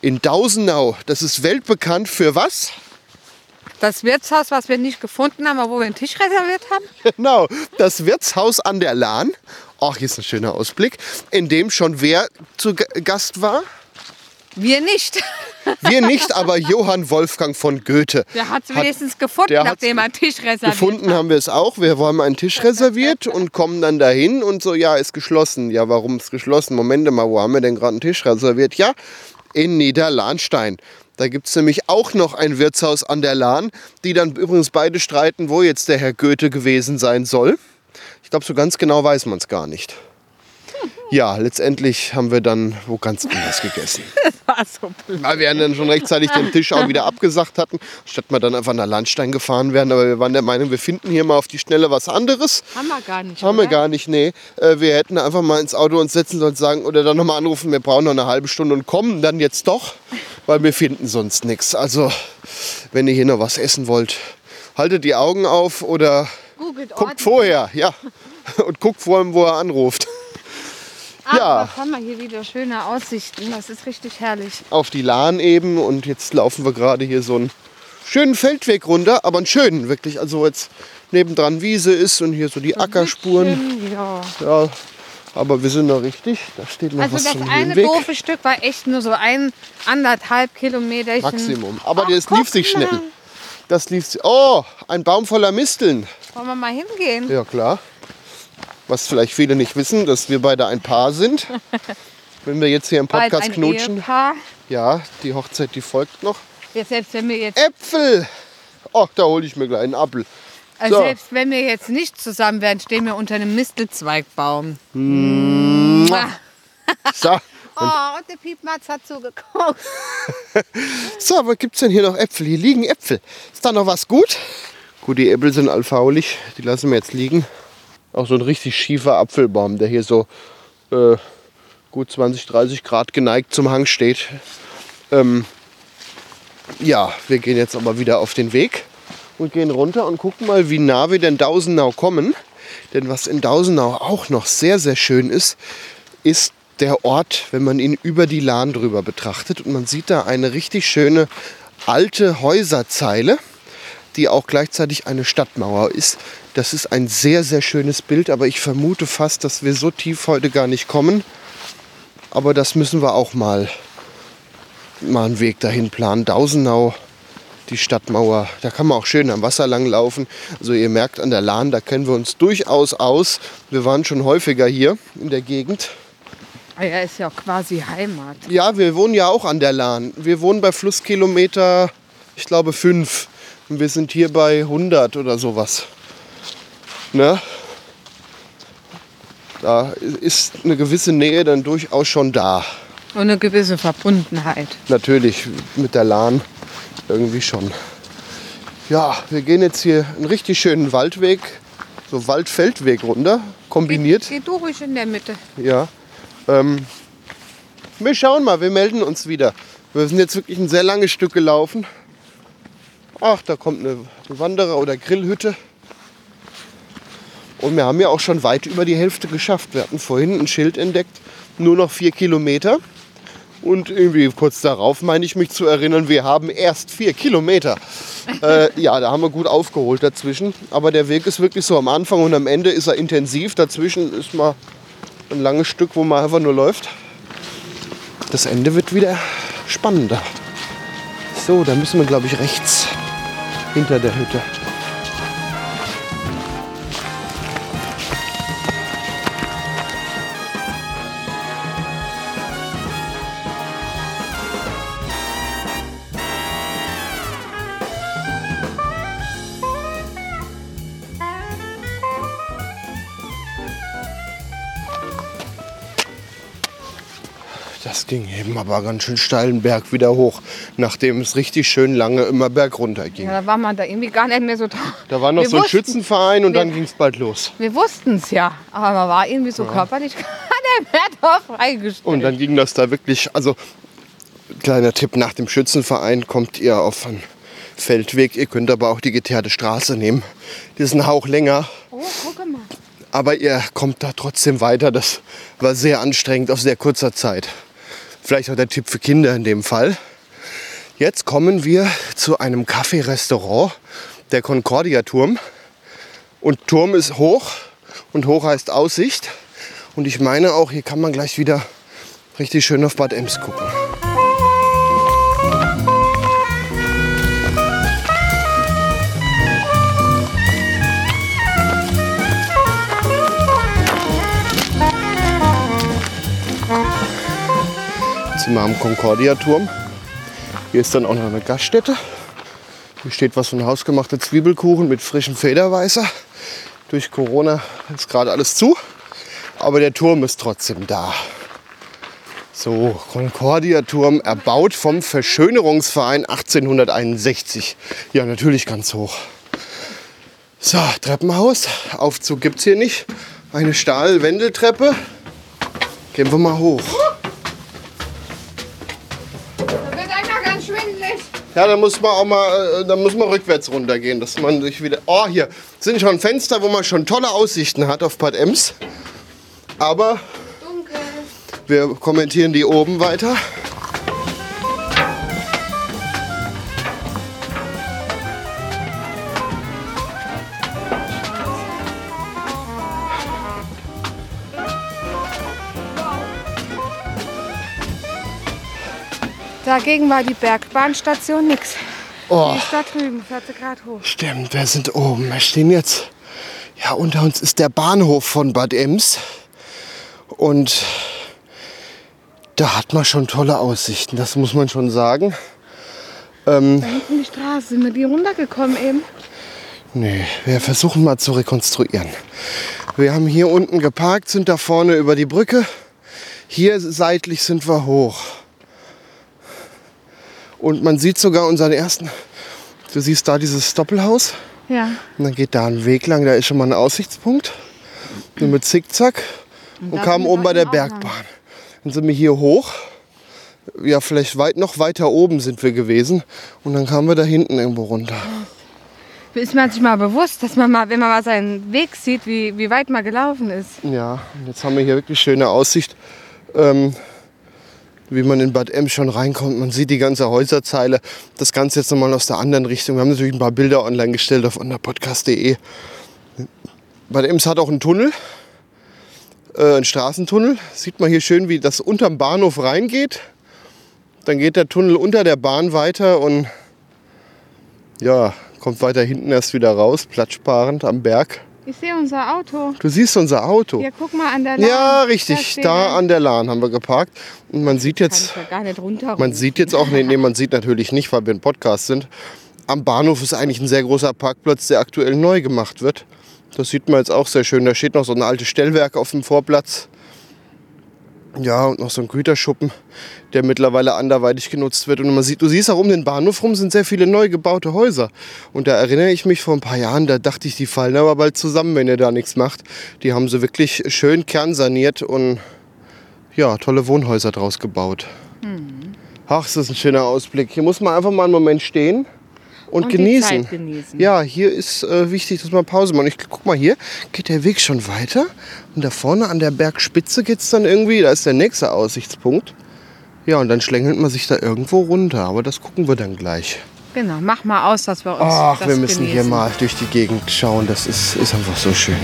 In Dausenau, das ist weltbekannt für was? Das Wirtshaus, was wir nicht gefunden haben, aber wo wir einen Tisch reserviert haben. Genau, das Wirtshaus an der Lahn. Ach, hier ist ein schöner Ausblick, in dem schon wer zu Gast war. Wir nicht. Wir nicht, aber Johann Wolfgang von Goethe. Der hat es wenigstens gefunden, der nachdem er einen Tisch reserviert Gefunden haben wir es auch. Wir haben einen Tisch reserviert und kommen dann dahin und so, ja, ist geschlossen. Ja, warum ist geschlossen? Moment mal, wo haben wir denn gerade einen Tisch reserviert? Ja, in Niederlahnstein. Da gibt es nämlich auch noch ein Wirtshaus an der Lahn, die dann übrigens beide streiten, wo jetzt der Herr Goethe gewesen sein soll. Ich glaube, so ganz genau weiß man es gar nicht. Ja, letztendlich haben wir dann wo ganz anders gegessen. war so blöd. Weil wir dann schon rechtzeitig den Tisch auch wieder abgesagt hatten, statt wir dann einfach nach Landstein gefahren wären. Aber wir waren der Meinung, wir finden hier mal auf die Schnelle was anderes. Haben wir gar nicht. Haben wir oder? gar nicht, nee. Äh, Wir hätten einfach mal ins Auto uns setzen sollen und sagen, oder dann nochmal anrufen, wir brauchen noch eine halbe Stunde und kommen dann jetzt doch, weil wir finden sonst nichts. Also, wenn ihr hier noch was essen wollt, haltet die Augen auf oder Googelt guckt ordentlich. vorher, ja. Und guckt vor allem, wo er anruft. Ah, ja. Haben wir hier wieder schöne Aussichten. Das ist richtig herrlich. auf die Lahn eben und jetzt laufen wir gerade hier so einen schönen Feldweg runter, aber einen schönen wirklich, also wo jetzt nebendran Wiese ist und hier so die Ackerspuren. Schön, Ja. Ja, aber wir sind noch richtig, da steht noch Also was das zum eine Höhenweg. doofe Stück war echt nur so ein anderthalb Kilometer. Maximum. Aber Ach, das lief sich mal. schnell. Das lief sich. Oh, ein Baum voller Misteln. Wollen wir mal hingehen? Ja, klar. Was vielleicht viele nicht wissen, dass wir beide ein Paar sind. Wenn wir jetzt hier im Bald Podcast ein knutschen. Ehepaar. Ja, die Hochzeit, die folgt noch. Ja, selbst wenn wir jetzt, Äpfel! Ach, da hole ich mir gleich einen Apfel. Äh, so. selbst wenn wir jetzt nicht zusammen wären, stehen wir unter einem Mistelzweigbaum. So, Oh, und der Piepmatz hat zugeguckt. so was gibt's denn hier noch Äpfel? Hier liegen Äpfel. Ist da noch was gut? Gut, die Äpfel sind allfaulig. Die lassen wir jetzt liegen. Auch so ein richtig schiefer Apfelbaum, der hier so äh, gut 20, 30 Grad geneigt zum Hang steht. Ähm, ja, wir gehen jetzt aber wieder auf den Weg und gehen runter und gucken mal, wie nah wir denn Dausenau kommen. Denn was in Dausenau auch noch sehr, sehr schön ist, ist der Ort, wenn man ihn über die Lahn drüber betrachtet. Und man sieht da eine richtig schöne alte Häuserzeile, die auch gleichzeitig eine Stadtmauer ist. Das ist ein sehr, sehr schönes Bild, aber ich vermute fast, dass wir so tief heute gar nicht kommen. Aber das müssen wir auch mal, mal einen Weg dahin planen. Dausenau, die Stadtmauer, da kann man auch schön am Wasser lang laufen. Also ihr merkt an der Lahn, da kennen wir uns durchaus aus. Wir waren schon häufiger hier in der Gegend. Ah ja, ist ja auch quasi Heimat. Ja, wir wohnen ja auch an der Lahn. Wir wohnen bei Flusskilometer, ich glaube, 5. Und wir sind hier bei 100 oder sowas. Ne? Da ist eine gewisse Nähe dann durchaus schon da. Und eine gewisse Verbundenheit. Natürlich mit der Lahn irgendwie schon. Ja, wir gehen jetzt hier einen richtig schönen Waldweg, so Waldfeldweg runter, kombiniert. Geh du ruhig in der Mitte. Ja. Ähm, wir schauen mal, wir melden uns wieder. Wir sind jetzt wirklich ein sehr langes Stück gelaufen. Ach, da kommt eine Wanderer- oder Grillhütte. Und wir haben ja auch schon weit über die Hälfte geschafft. Wir hatten vorhin ein Schild entdeckt, nur noch vier Kilometer. Und irgendwie kurz darauf meine ich mich zu erinnern, wir haben erst vier Kilometer. äh, ja, da haben wir gut aufgeholt dazwischen. Aber der Weg ist wirklich so am Anfang und am Ende ist er intensiv. Dazwischen ist mal ein langes Stück, wo man einfach nur läuft. Das Ende wird wieder spannender. So, da müssen wir, glaube ich, rechts hinter der Hütte. Das ging eben aber ganz schön steilen Berg wieder hoch, nachdem es richtig schön lange immer bergunter ging. Ja, da war man da irgendwie gar nicht mehr so drauf. Da war noch Wir so ein wussten- Schützenverein und wir- dann ging es bald los. Wir wussten es ja, aber man war irgendwie so körperlich gar nicht mehr drauf eingestellt. Und dann ging das da wirklich, also kleiner Tipp, nach dem Schützenverein kommt ihr auf einen Feldweg. Ihr könnt aber auch die geteerte Straße nehmen. Die ist ein Hauch länger, oh, guck mal. aber ihr kommt da trotzdem weiter. Das war sehr anstrengend auf sehr kurzer Zeit. Vielleicht auch der Tipp für Kinder in dem Fall. Jetzt kommen wir zu einem Kaffeerestaurant, der Concordia Turm. Und Turm ist hoch und hoch heißt Aussicht. Und ich meine auch, hier kann man gleich wieder richtig schön auf Bad Ems gucken. Sind wir am Concordia-Turm. Hier ist dann auch noch eine Gaststätte. Hier steht was von hausgemachter Zwiebelkuchen mit frischem Federweißer. Durch Corona ist gerade alles zu. Aber der Turm ist trotzdem da. So, Concordia-Turm, erbaut vom Verschönerungsverein 1861. Ja, natürlich ganz hoch. So, Treppenhaus. Aufzug gibt es hier nicht. Eine Stahlwendeltreppe. Gehen wir mal hoch. Ja, dann muss man auch mal, äh, dann muss man rückwärts runtergehen, dass man sich wieder. Oh, hier sind schon Fenster, wo man schon tolle Aussichten hat auf Bad Ems. Aber Dunkel. wir kommentieren die oben weiter. Dagegen war die Bergbahnstation nix. Oh, Die ist da drüben, 40 Grad hoch. stimmt, wir sind oben. Wir stehen jetzt. Ja, unter uns ist der Bahnhof von Bad Ems. Und da hat man schon tolle Aussichten, das muss man schon sagen. Ähm, Da hinten die Straße, sind wir die runtergekommen eben? Nee, wir versuchen mal zu rekonstruieren. Wir haben hier unten geparkt, sind da vorne über die Brücke. Hier seitlich sind wir hoch. Und man sieht sogar unseren ersten. Du siehst da dieses Doppelhaus. Ja. Und dann geht da ein Weg lang, da ist schon mal ein Aussichtspunkt. So mit Zickzack. Und da kamen oben bei der Bergbahn. Dann sind wir hier hoch. Ja, vielleicht weit noch weiter oben sind wir gewesen. Und dann kamen wir da hinten irgendwo runter. Ist man sich mal bewusst, dass man mal, wenn man mal seinen Weg sieht, wie, wie weit man gelaufen ist. Ja, und jetzt haben wir hier wirklich schöne Aussicht, ähm, wie man in Bad Ems schon reinkommt. Man sieht die ganze Häuserzeile. Das Ganze jetzt nochmal aus der anderen Richtung. Wir haben natürlich ein paar Bilder online gestellt auf anderpodcast.de. Bad Ems hat auch einen Tunnel. äh, ein Straßentunnel. Sieht man hier schön, wie das unterm Bahnhof reingeht. Dann geht der Tunnel unter der Bahn weiter und ja, kommt weiter hinten erst wieder raus, platzsparend am Berg. Ich sehe unser Auto. Du siehst unser Auto. Ja, guck mal an der Lahn. Ja, richtig. Da an der Lahn haben wir geparkt. Und man sieht Kann jetzt, ich ja gar nicht runter. man sieht jetzt auch, nee, nee, man sieht natürlich nicht, weil wir ein Podcast sind. Am Bahnhof ist eigentlich ein sehr großer Parkplatz, der aktuell neu gemacht wird. Das sieht man jetzt auch sehr schön. Da steht noch so ein altes Stellwerk auf dem Vorplatz. Ja, und noch so ein Güterschuppen, der mittlerweile anderweitig genutzt wird. Und man sieht, du siehst auch um den Bahnhof rum sind sehr viele neu gebaute Häuser. Und da erinnere ich mich vor ein paar Jahren, da dachte ich, die fallen aber bald zusammen, wenn ihr da nichts macht. Die haben sie wirklich schön kernsaniert und ja, tolle Wohnhäuser draus gebaut. Ach, ist das ein schöner Ausblick. Hier muss man einfach mal einen Moment stehen und, Und genießen. Genießen. Ja, hier ist äh, wichtig, dass man Pause macht. Ich guck mal hier, geht der Weg schon weiter. Und da vorne an der Bergspitze geht es dann irgendwie, da ist der nächste Aussichtspunkt. Ja, und dann schlängelt man sich da irgendwo runter. Aber das gucken wir dann gleich. Genau, mach mal aus, dass wir uns Ach, das wir müssen hier genießen. mal durch die Gegend schauen. Das ist, ist einfach so schön.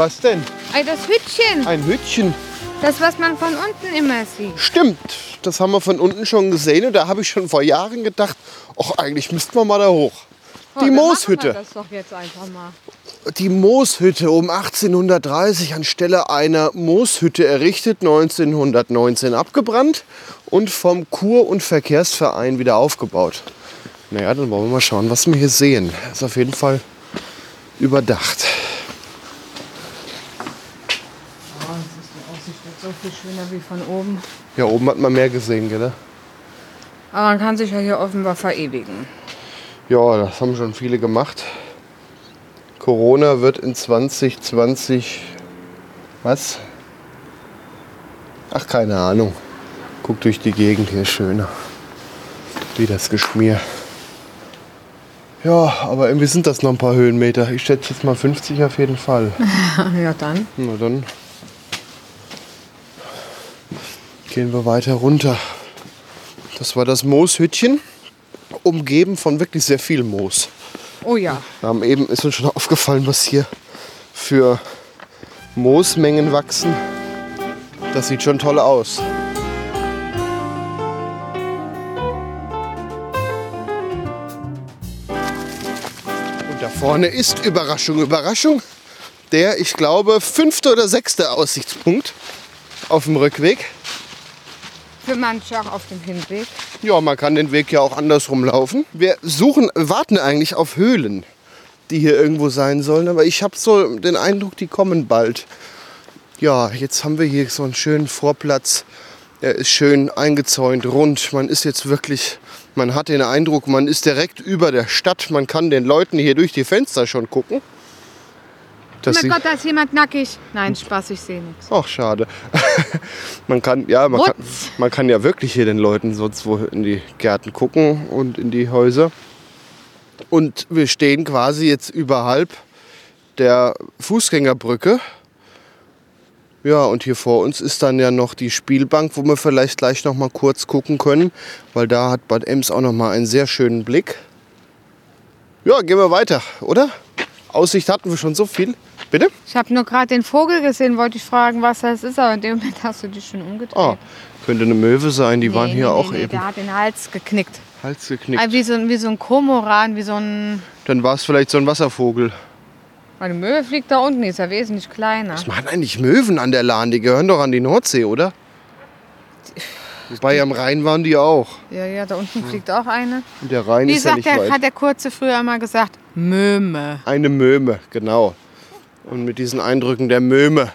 Was denn? Das Hütchen. Ein Hütchen. Das, was man von unten immer sieht. Stimmt, das haben wir von unten schon gesehen. Und da habe ich schon vor Jahren gedacht, ach, eigentlich müssten wir mal da hoch. Oh, Die Mooshütte. Das doch jetzt einfach mal. Die Mooshütte um 1830 anstelle einer Mooshütte errichtet, 1919 abgebrannt und vom Kur- und Verkehrsverein wieder aufgebaut. Naja, dann wollen wir mal schauen, was wir hier sehen. Ist auf jeden Fall überdacht. Oh, das ist die Aussicht wird so viel schöner wie von oben. Ja, oben hat man mehr gesehen, gell? Aber man kann sich ja hier offenbar verewigen. Ja, das haben schon viele gemacht. Corona wird in 2020 was? Ach, keine Ahnung. Guck durch die Gegend hier schöner. Wie das Geschmier. Ja, aber irgendwie sind das noch ein paar Höhenmeter. Ich schätze jetzt mal 50 auf jeden Fall. ja, dann. Na dann gehen wir weiter runter. Das war das Mooshütchen, umgeben von wirklich sehr viel Moos. Oh ja. Wir haben eben ist uns schon aufgefallen, was hier für Moosmengen wachsen. Das sieht schon toll aus. Und da vorne ist Überraschung, Überraschung, der, ich glaube, fünfte oder sechste Aussichtspunkt auf dem Rückweg. Für manche auch auf dem Hinweg. Ja, man kann den Weg ja auch andersrum laufen. Wir suchen, warten eigentlich auf Höhlen, die hier irgendwo sein sollen. Aber ich habe so den Eindruck, die kommen bald. Ja, jetzt haben wir hier so einen schönen Vorplatz. Er ist schön eingezäunt, rund. Man ist jetzt wirklich, man hat den Eindruck, man ist direkt über der Stadt. Man kann den Leuten hier durch die Fenster schon gucken. Oh Das mein Gott, da ist jemand nackig. Nein, Spaß, ich sehe nichts. Ach, schade. man kann, ja, man kann, man kann ja wirklich hier den Leuten sonst wo in die Gärten gucken und in die Häuser. Und wir stehen quasi jetzt überhalb der Fußgängerbrücke. Ja, und hier vor uns ist dann ja noch die Spielbank, wo wir vielleicht gleich noch mal kurz gucken können, weil da hat Bad Ems auch noch mal einen sehr schönen Blick. Ja, gehen wir weiter, oder? Aussicht hatten wir schon so viel. Bitte? Ich habe nur gerade den Vogel gesehen, wollte ich fragen, was das ist, aber in dem Moment hast du dich schon umgedreht. Ah, könnte eine Möwe sein, die waren Nee, hier nee, auch nee, eben. Der hat den Hals geknickt. Hals geknickt. Ah, Wie so, ein- wie so ein Komoran, wie so ein. Dann war es vielleicht so ein Wasservogel. Meine Möwe fliegt da unten, die ist ja wesentlich kleiner. Was machen eigentlich Möwen an der Lahn? Die gehören doch an die Nordsee, oder? Wobei am Rhein waren die auch. Ja, ja, da unten fliegt auch eine. Und der Rhein Wie ist ja sagt nicht der, weit. hat der Kurze früher immer gesagt? Möme. Eine Möhme, genau. Und mit diesen Eindrücken der Möhme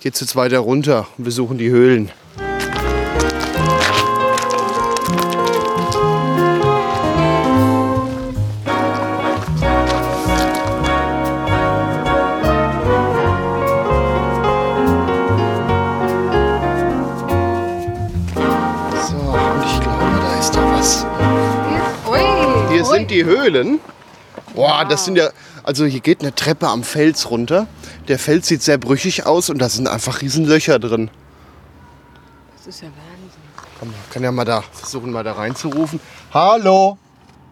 geht es jetzt weiter runter und wir suchen die Höhlen. Die Höhlen. Boah, das sind ja. Also hier geht eine Treppe am Fels runter. Der Fels sieht sehr brüchig aus und da sind einfach riesen Löcher drin. Das ist ja Wahnsinn. Komm, kann ja mal da versuchen, mal da reinzurufen. Hallo?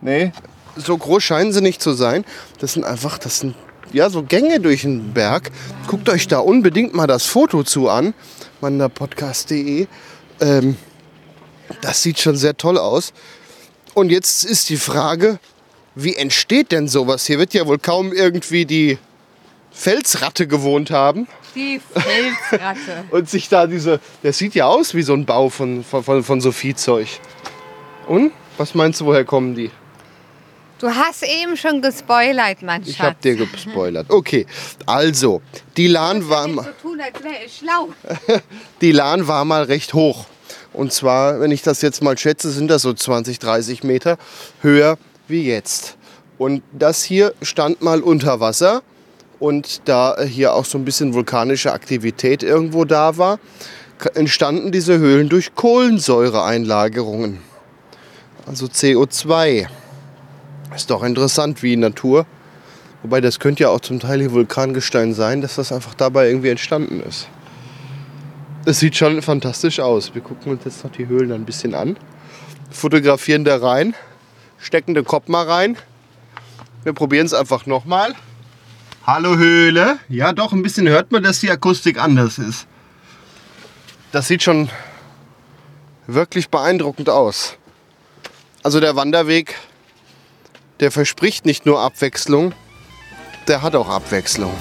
Nee, so groß scheinen sie nicht zu sein. Das sind einfach, das sind ja so Gänge durch den Berg. Guckt euch da unbedingt mal das Foto zu an, wanderpodcast.de. Ähm, das sieht schon sehr toll aus. Und jetzt ist die Frage, wie entsteht denn sowas? Hier wird ja wohl kaum irgendwie die Felsratte gewohnt haben Die Felsratte. und sich da diese. Das sieht ja aus wie so ein Bau von, von, von, so Viehzeug. Und? Was meinst du, woher kommen die? Du hast eben schon gespoilert, Ich Schatz. hab dir gespoilert. Okay, also, die Lahn war, so tun, als wäre ich schlau. die Lahn war mal recht hoch. Und zwar, wenn ich das jetzt mal schätze, sind das so 20, 30 Meter höher wie jetzt. Und das hier stand mal unter Wasser. Und da hier auch so ein bisschen vulkanische Aktivität irgendwo da war, entstanden diese Höhlen durch Kohlensäureeinlagerungen. Also CO2. Ist doch interessant, wie Natur. Wobei das könnte ja auch zum Teil hier Vulkangestein sein, dass das einfach dabei irgendwie entstanden ist. Das sieht schon fantastisch aus. Wir gucken uns jetzt noch die Höhlen ein bisschen an. Fotografieren da rein, stecken den Kopf mal rein. Wir probieren es einfach nochmal. Hallo Höhle. Ja, doch, ein bisschen hört man, dass die Akustik anders ist. Das sieht schon wirklich beeindruckend aus. Also der Wanderweg, der verspricht nicht nur Abwechslung, der hat auch Abwechslung.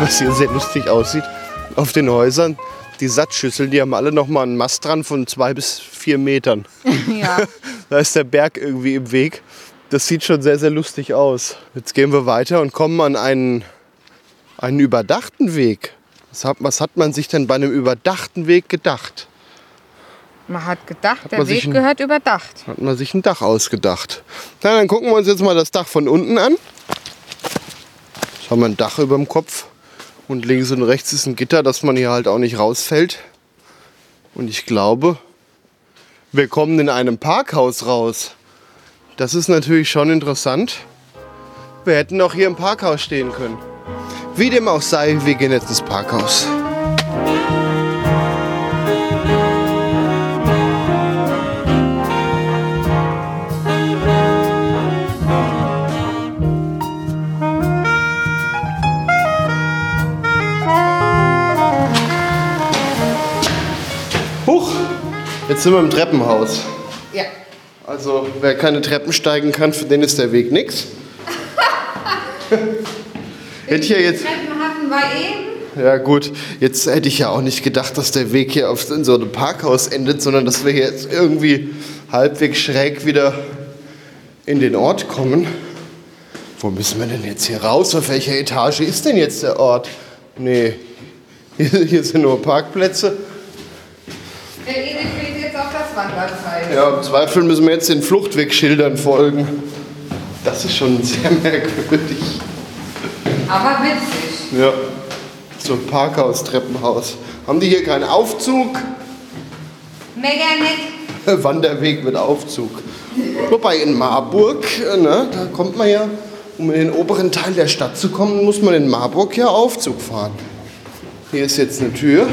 Was hier sehr lustig aussieht, auf den Häusern, die Satzschüsseln, die haben alle noch mal einen Mast dran von zwei bis vier Metern. Ja. Da ist der Berg irgendwie im Weg. Das sieht schon sehr, sehr lustig aus. Jetzt gehen wir weiter und kommen an einen, einen überdachten Weg. Was hat, was hat man sich denn bei einem überdachten Weg gedacht? Man hat gedacht, der man sich Weg ein- gehört überdacht. Hat man sich ein Dach ausgedacht. Na, dann gucken wir uns jetzt mal das Dach von unten an. Jetzt haben wir ein Dach über dem Kopf. Und links und rechts ist ein Gitter, dass man hier halt auch nicht rausfällt. Und ich glaube, wir kommen in einem Parkhaus raus. Das ist natürlich schon interessant. Wir hätten auch hier im Parkhaus stehen können. Wie dem auch sei, wir gehen jetzt ins Parkhaus. Jetzt sind wir im Treppenhaus. Ja. Also, wer keine Treppen steigen kann, für den ist der Weg nix. Hätte ich ja jetzt. Treppen hatten wir eben. Ja, gut, jetzt hätte ich ja auch nicht gedacht, dass der Weg hier auf, in so einem Parkhaus endet, sondern dass wir hier jetzt irgendwie halbwegs schräg wieder in den Ort kommen. Wo müssen wir denn jetzt hier raus? Auf welcher Etage ist denn jetzt der Ort? Nee, hier, hier sind nur Parkplätze. Wanderzeichen. Ja, im Zweifel müssen wir jetzt den Fluchtwegschildern folgen. Das ist schon sehr merkwürdig. Aber witzig. Ja, so ein Parkhaus, Treppenhaus. Haben die hier keinen Aufzug? Mega nett. Wanderweg mit Aufzug. Wobei in Marburg, äh, ne, da kommt man ja, um in den oberen Teil der Stadt zu kommen, muss man in Marburg ja Aufzug fahren. Hier ist jetzt eine Tür.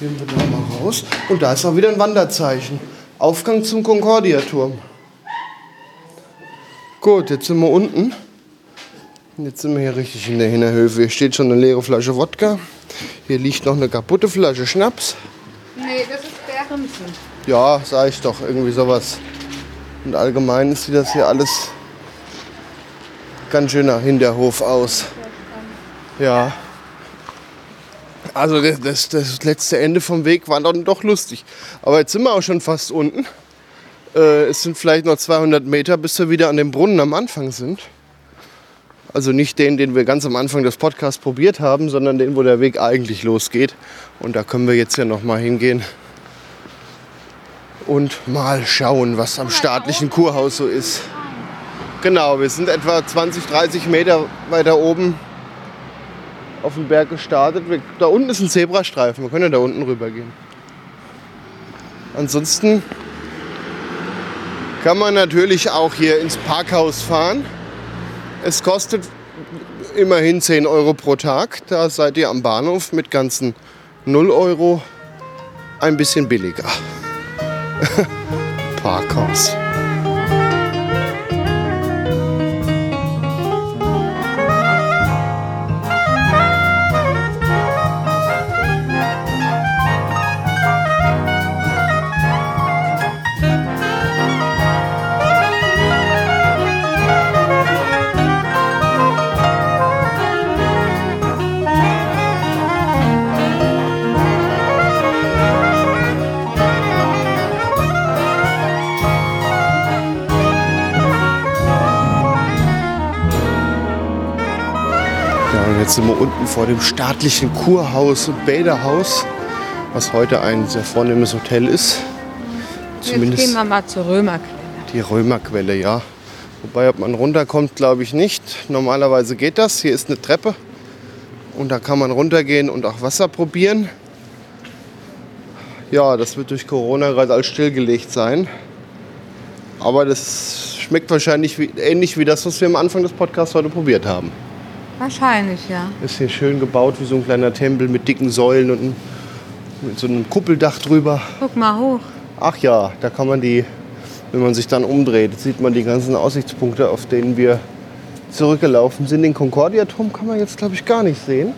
Gehen wir da mal raus. Und da ist auch wieder ein Wanderzeichen. Aufgang zum Concordia-Turm. Gut, jetzt sind wir unten. Jetzt sind wir hier richtig in der Hinterhöfe. Hier steht schon eine leere Flasche Wodka. Hier liegt noch eine kaputte Flasche Schnaps. Nee, das ist Bärensen. Ja, sag ich doch, irgendwie sowas. Und allgemein sieht das hier alles ganz schön nach Hinterhof aus. Ja. Also das, das, das letzte Ende vom Weg war dann doch lustig. Aber jetzt sind wir auch schon fast unten. Äh, es sind vielleicht noch 200 Meter, bis wir wieder an dem Brunnen am Anfang sind. Also nicht den, den wir ganz am Anfang des Podcasts probiert haben, sondern den, wo der Weg eigentlich losgeht. Und da können wir jetzt ja noch mal hingehen und mal schauen, was am staatlichen Kurhaus so ist. Genau, wir sind etwa 20, 30 Meter weiter oben auf den Berg gestartet. Da unten ist ein Zebrastreifen, wir können ja da unten rüber gehen. Ansonsten kann man natürlich auch hier ins Parkhaus fahren. Es kostet immerhin 10 Euro pro Tag. Da seid ihr am Bahnhof mit ganzen 0 Euro ein bisschen billiger. Parkhaus. Jetzt sind wir unten vor dem staatlichen Kurhaus und Bäderhaus, was heute ein sehr vornehmes Hotel ist. Jetzt gehen wir mal zur Römerquelle. Die Römerquelle, ja. Wobei, ob man runterkommt, glaube ich nicht. Normalerweise geht das. Hier ist eine Treppe. Und da kann man runtergehen und auch Wasser probieren. Ja, das wird durch Corona gerade alles stillgelegt sein. Aber das schmeckt wahrscheinlich wie, ähnlich wie das, was wir am Anfang des Podcasts heute probiert haben. Wahrscheinlich, ja. Ist hier schön gebaut wie so ein kleiner Tempel mit dicken Säulen und mit so einem Kuppeldach drüber. Guck mal hoch. Ach ja, da kann man die, wenn man sich dann umdreht, sieht man die ganzen Aussichtspunkte, auf denen wir zurückgelaufen sind. Den Concordia-Turm kann man jetzt, glaube ich, gar nicht sehen.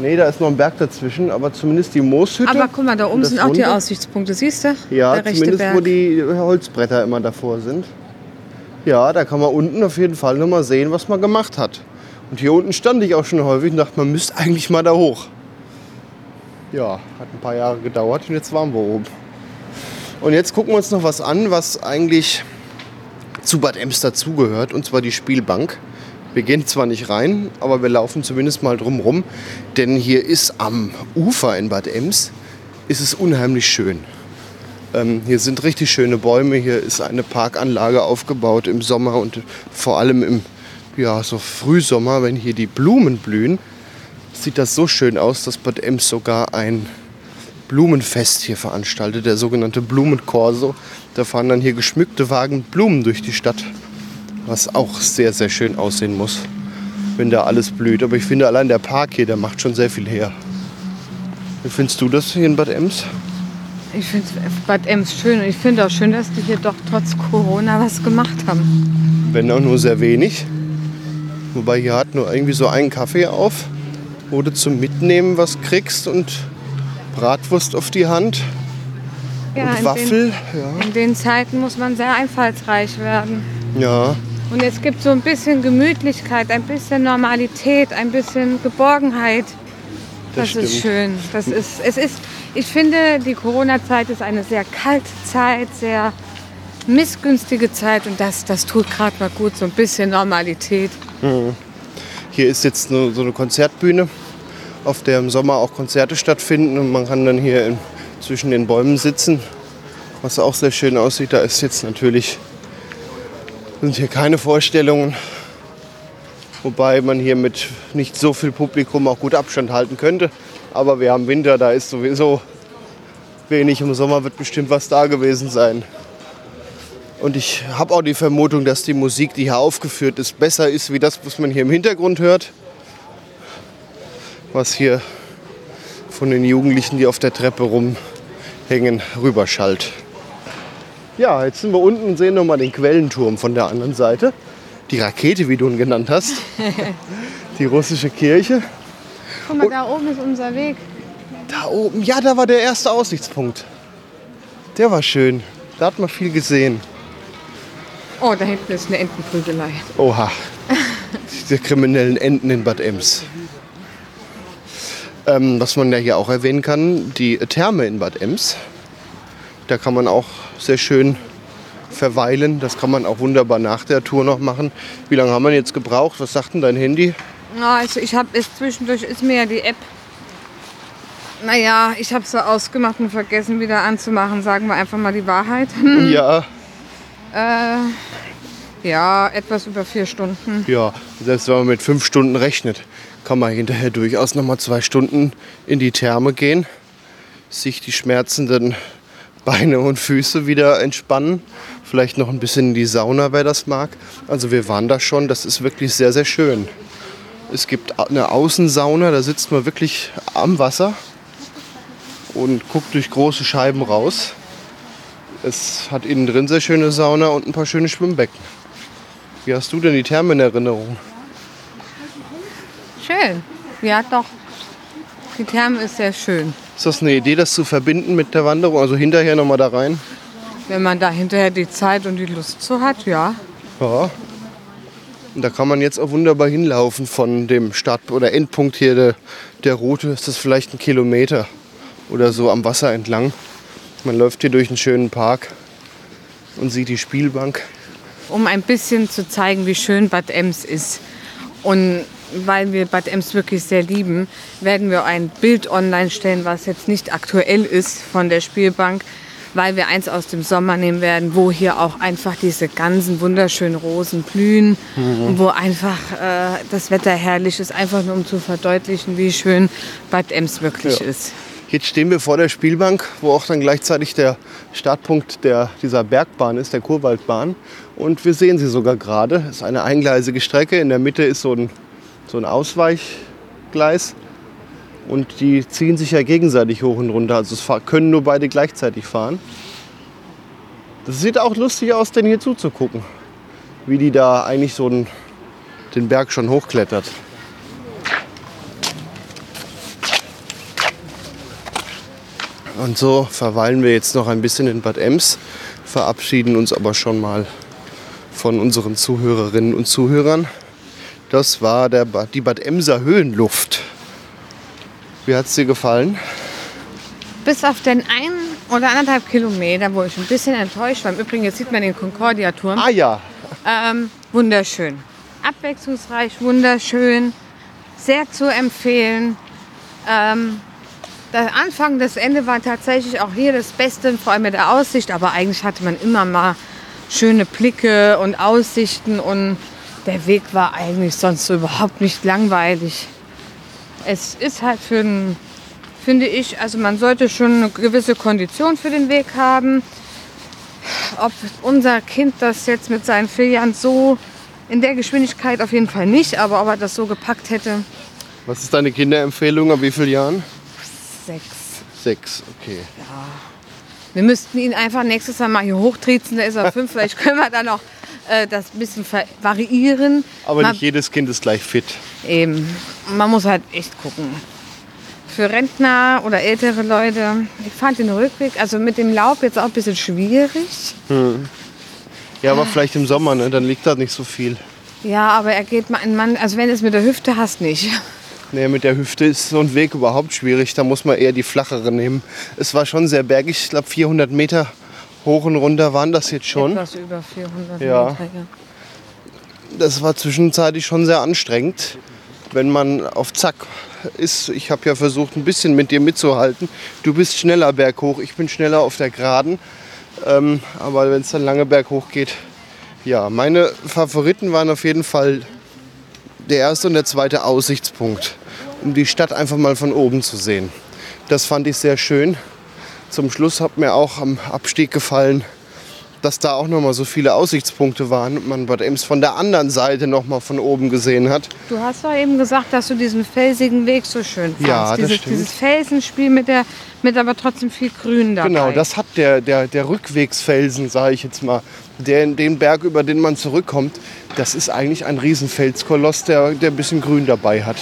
Nee, da ist noch ein Berg dazwischen, aber zumindest die Mooshütte. Aber guck mal, da oben sind auch die Runde. Aussichtspunkte, siehst du? Ja, zumindest Berg. wo die Holzbretter immer davor sind. Ja, da kann man unten auf jeden Fall noch mal sehen, was man gemacht hat. Und hier unten stand ich auch schon häufig und dachte, man müsste eigentlich mal da hoch. Ja, hat ein paar Jahre gedauert und jetzt waren wir oben. Und jetzt gucken wir uns noch was an, was eigentlich zu Bad Ems dazugehört, und zwar die Spielbank. Wir gehen zwar nicht rein, aber wir laufen zumindest mal drum rum, denn hier ist am Ufer in Bad Ems ist es unheimlich schön. Ähm, hier sind richtig schöne Bäume, hier ist eine Parkanlage aufgebaut im Sommer und vor allem im ja, so Frühsommer, wenn hier die Blumen blühen, sieht das so schön aus, dass Bad Ems sogar ein Blumenfest hier veranstaltet, der sogenannte Blumenkorso. Da fahren dann hier geschmückte Wagen Blumen durch die Stadt, was auch sehr, sehr schön aussehen muss, wenn da alles blüht. Aber ich finde allein der Park hier, der macht schon sehr viel her. Wie findest du das hier in Bad Ems? Ich finde Bad Ems schön und ich finde auch schön, dass die hier doch trotz Corona was gemacht haben. Wenn auch nur sehr wenig. Wobei hier hat nur irgendwie so einen Kaffee auf, wo du zum Mitnehmen was kriegst und Bratwurst auf die Hand Ja, und in Waffel. Den, in den Zeiten muss man sehr einfallsreich werden. Ja. ja, Und es gibt so ein bisschen Gemütlichkeit, ein bisschen Normalität, ein bisschen Geborgenheit. Das Das, ist schön. Das ist, es ist, ich finde, die Corona-Zeit ist eine sehr kalte Zeit, sehr missgünstige Zeit und das, das tut gerade mal gut, so ein bisschen Normalität. Hier ist jetzt so so eine Konzertbühne, auf der im Sommer auch Konzerte stattfinden und man kann dann hier in, zwischen den Bäumen sitzen, was auch sehr schön aussieht. Da ist jetzt natürlich sind hier keine Vorstellungen, wobei man hier mit nicht so viel Publikum auch gut Abstand halten könnte. Aber wir haben Winter, da ist sowieso wenig. Im Sommer wird bestimmt was da gewesen sein. Und ich habe auch die Vermutung, dass die Musik, die hier aufgeführt ist, besser ist wie das, was man hier im Hintergrund hört. Was hier von den Jugendlichen, die auf der Treppe rumhängen, rüberschallt. Ja, jetzt sind wir unten und sehen nochmal den Quellenturm von der anderen Seite. Die Rakete, wie du ihn genannt hast. Die russische Kirche. Guck mal, da oben ist unser Weg. Da oben, ja, da war der erste Aussichtspunkt. Der war schön. Da hat man viel gesehen. Oh, da hinten ist eine Entenprügelei. Oha. Die kriminellen Enten in Bad Ems. Ähm, was man ja hier auch erwähnen kann, die Therme in Bad Ems. Da kann man auch sehr schön verweilen. Das kann man auch wunderbar nach der Tour noch machen. Wie lange haben wir jetzt gebraucht? Was sagt denn dein Handy? Na, also ich habe es zwischendurch ist mir ja die App. Naja, ich habe sie ausgemacht und vergessen wieder anzumachen. Sagen wir einfach mal die Wahrheit. Ja, Äh, ja, etwas über vier Stunden. ja. Selbst wenn man mit fünf Stunden rechnet, kann man hinterher durchaus noch mal zwei Stunden in die Therme gehen, sich die schmerzenden Beine und Füße wieder entspannen. Vielleicht noch ein bisschen in die Sauna, wer das mag. Also wir waren da schon, das ist wirklich sehr, sehr schön. Es gibt eine Außensauna, da sitzt man wirklich am Wasser und guckt durch große Scheiben raus. Es hat innen drin sehr schöne Sauna und ein paar schöne Schwimmbecken. Wie hast du denn die Therme in Erinnerung? Schön. Ja, doch. Die Therme ist sehr schön. Ist das eine Idee, das zu verbinden mit der Wanderung? Also hinterher nochmal da rein? Wenn man da hinterher die Zeit und die Lust zu hat, ja. Ja. Und da kann man jetzt auch wunderbar hinlaufen von dem Start- oder Endpunkt hier der, der Route. Ist das vielleicht ein Kilometer oder so am Wasser entlang. Man läuft hier durch einen schönen Park und sieht die Spielbank. Um ein bisschen zu zeigen, wie schön Bad Ems ist. Und weil wir Bad Ems wirklich sehr lieben, werden wir ein Bild online stellen, was jetzt nicht aktuell ist von der Spielbank, weil wir eins aus dem Sommer nehmen werden, wo hier auch einfach diese ganzen wunderschönen Rosen blühen und wo einfach äh, das Wetter herrlich ist, einfach nur um zu verdeutlichen, wie schön Bad Ems wirklich Ja. ist. Jetzt stehen wir vor der Spielbank, wo auch dann gleichzeitig der Startpunkt der, dieser Bergbahn ist, der Kurwaldbahn. Und wir sehen sie sogar gerade. Es ist eine eingleisige Strecke. In der Mitte ist so ein, so ein Ausweichgleis. Und die ziehen sich ja gegenseitig hoch und runter. Also es können nur beide gleichzeitig fahren. Das sieht auch lustig aus, denn hier zuzugucken. Wie die da eigentlich so einen, den Berg schon hochklettert. Und so verweilen wir jetzt noch ein bisschen in Bad Ems, verabschieden uns aber schon mal von unseren Zuhörerinnen und Zuhörern. Das war der ba die Bad Emser Höhenluft. Wie hat es dir gefallen? Bis auf den einen oder anderthalb Kilometer, wo ich ein bisschen enttäuscht war. Im Übrigen, jetzt sieht man den Concordia-Turm. Ah ja, Ähm, wunderschön. Abwechslungsreich, wunderschön. Sehr zu empfehlen. Ähm, der Anfang, das Ende war tatsächlich auch hier das Beste, vor allem mit der Aussicht. Aber eigentlich hatte man immer mal schöne Blicke und Aussichten und der Weg war eigentlich sonst so überhaupt nicht langweilig. Es ist halt für einen, finde ich, also man sollte schon eine gewisse Kondition für den Weg haben. Ob unser Kind das jetzt mit seinen vier Jahren so in der Geschwindigkeit auf jeden Fall nicht, aber ob er das so gepackt hätte, was ist deine Kinderempfehlung? Ab wie vielen Jahren? Sechs. Sechs, okay. Wir müssten ihn einfach nächstes Mal mal hier hochtriezen, da ist er fünf. Vielleicht können wir dann noch äh, das ein bisschen variieren. Aber Man- nicht jedes Kind ist gleich fit. Eben. Man muss halt echt gucken. Für Rentner oder ältere Leute, ich fand den Rückweg, also mit dem Laub jetzt auch ein bisschen schwierig. Ja, aber vielleicht im Sommer, ne? dann liegt da nicht so viel. Ja, aber er geht mal Mann, also wenn es mit der Hüfte hast, nicht. Nee, mit der Hüfte ist so ein Weg überhaupt schwierig. Da muss man eher die flachere nehmen. Es war schon sehr bergig. Ich glaube, 400 Meter hoch und runter waren das jetzt schon. Etwas über 400 Ja. Meter. Ja. Das war zwischenzeitlich schon sehr anstrengend, wenn man auf Zack ist. Ich habe ja versucht, ein bisschen mit dir mitzuhalten. Du bist schneller berghoch, ich bin schneller auf der Geraden. Ähm, aber wenn es dann lange berghoch geht, ja, meine Favoriten waren auf jeden Fall der erste und der zweite Aussichtspunkt, um die Stadt einfach mal von oben zu sehen. Das fand ich sehr schön. Zum Schluss hat mir auch am Abstieg gefallen, dass da auch noch mal so viele Aussichtspunkte waren und man Bad Ems von der anderen Seite noch mal von oben gesehen hat. Du hast doch eben gesagt, dass du diesen felsigen Weg so schön fandst. Ja, das dieses, stimmt. dieses Felsenspiel mit, der, mit aber trotzdem viel Grün dabei. Genau, das hat der, der, der Rückwegsfelsen, sage ich jetzt mal, der, den Berg, über den man zurückkommt, das ist eigentlich ein Riesenfelskoloss, der, der ein bisschen Grün dabei hat.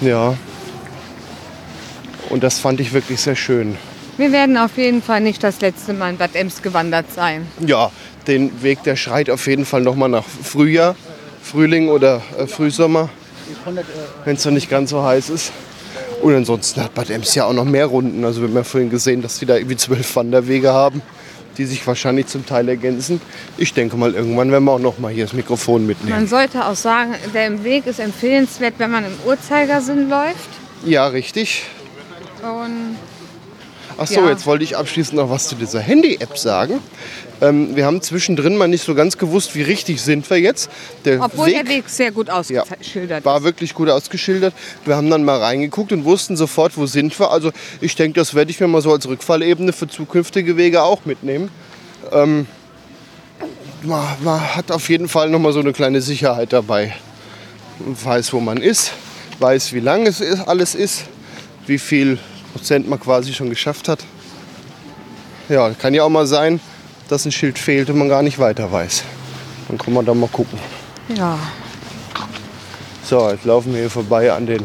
Ja. Und das fand ich wirklich sehr schön. Wir werden auf jeden Fall nicht das letzte Mal in Bad Ems gewandert sein. Ja, den Weg, der schreit auf jeden Fall noch mal nach Frühjahr, Frühling oder äh, Frühsommer, wenn es noch nicht ganz so heiß ist. Und ansonsten hat Bad Ems ja auch noch mehr Runden. Also wir haben ja vorhin gesehen, dass die da irgendwie zwölf Wanderwege haben, die sich wahrscheinlich zum Teil ergänzen. Ich denke mal, irgendwann werden wir auch noch mal hier das Mikrofon mitnehmen. Man sollte auch sagen, der Weg ist empfehlenswert, wenn man im Uhrzeigersinn läuft. Ja, richtig. Und Ach so, Ja. jetzt wollte ich abschließend noch was zu dieser Handy-App sagen. Ähm, wir haben zwischendrin mal nicht so ganz gewusst, wie richtig sind wir jetzt. Der Obwohl Weg der Weg sehr gut ausgeschildert war ist. wirklich gut ausgeschildert. Wir haben dann mal reingeguckt und wussten sofort, wo sind wir. Also ich denke, das werde ich mir mal so als Rückfallebene für zukünftige Wege auch mitnehmen. Ähm, man, man hat auf jeden Fall noch mal so eine kleine Sicherheit dabei. Man weiß, wo man ist, weiß, wie lang es ist, alles ist, wie viel Prozent man quasi schon geschafft hat. Ja, kann ja auch mal sein, dass ein Schild fehlt und man gar nicht weiter weiß. Dann kann man da mal gucken. Ja. So, jetzt laufen wir hier vorbei an den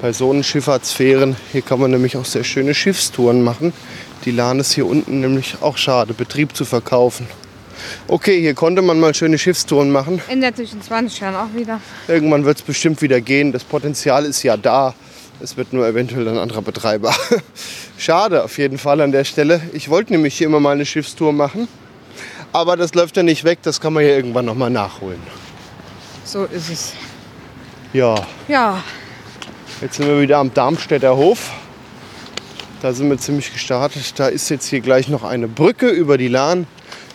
Personenschifffahrtsfähren. Hier kann man nämlich auch sehr schöne Schiffstouren machen. Die Lahn ist hier unten nämlich auch schade, Betrieb zu verkaufen. Okay, hier konnte man mal schöne Schiffstouren machen. Ändert sich in 20 Jahren auch wieder. Irgendwann wird es bestimmt wieder gehen. Das Potenzial ist ja da. Es wird nur eventuell ein anderer Betreiber. Schade auf jeden Fall an der Stelle. Ich wollte nämlich hier immer mal eine Schiffstour machen. Aber das läuft ja nicht weg. Das kann man hier irgendwann noch mal nachholen. So ist es. Ja, Ja, Jetzt sind wir wieder am Darmstädter Hof. Da sind wir ziemlich gestartet. Da ist jetzt hier gleich noch eine Brücke über die Lahn.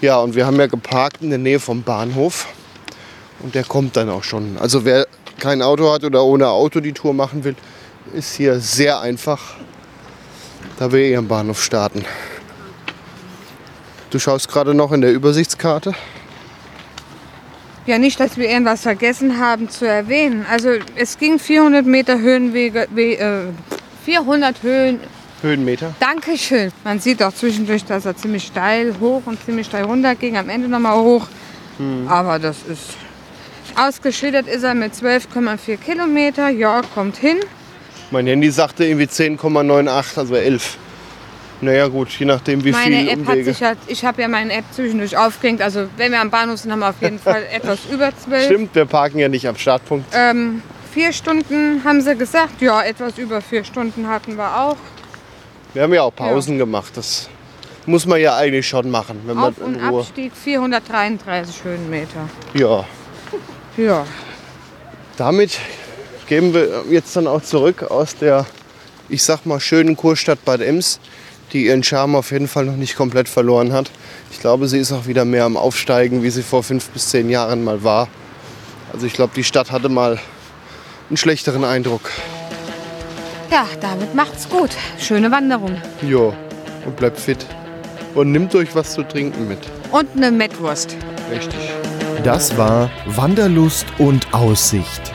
Ja, und wir haben ja geparkt in der Nähe vom Bahnhof. Und der kommt dann auch schon. Also wer kein Auto hat oder ohne Auto die Tour machen will, ist hier sehr einfach, da wir eh am Bahnhof starten. Du schaust gerade noch in der Übersichtskarte. ja nicht, dass wir irgendwas vergessen haben zu erwähnen. Also es ging 400 Meter Höhenwege, we, äh, 400 Höhen. Höhenmeter. Dankeschön. Man sieht auch zwischendurch, dass er ziemlich steil hoch und ziemlich steil runter ging. Am Ende nochmal hoch. Aber das ist ausgeschildert ist er mit 12,4 Kilometer. Ja, kommt hin. Mein Handy sagte irgendwie 10,98, also 11. Naja gut, je nachdem wie Meine viel App hat Umwege. sich halt, ich habe ja meine App zwischendurch aufgehängt. Also wenn wir am Bahnhof sind, haben wir auf jeden Fall etwas über 12. Stimmt, wir parken ja nicht am Startpunkt. Ähm, vier Stunden haben sie gesagt. Ja, etwas über vier Stunden hatten wir auch. Wir haben ja auch Pausen gemacht. Das muss man ja eigentlich schon machen, wenn man Auf- und in Ruhe. Abstieg 433 Höhenmeter. Ja, Ja. damit gehen wir jetzt dann auch zurück aus der, ich sag mal, schönen Kurstadt Bad Ems, die ihren Charme auf jeden Fall noch nicht komplett verloren hat. Ich glaube, sie ist auch wieder mehr am Aufsteigen, wie sie vor fünf bis zehn Jahren mal war. Also ich glaube, die Stadt hatte mal einen schlechteren Eindruck. Ja, damit macht's gut. Schöne Wanderung. Ja, und bleibt fit. Und nimmt euch was zu trinken mit. Und eine Mettwurst. Richtig. Das war Wanderlust und Aussicht.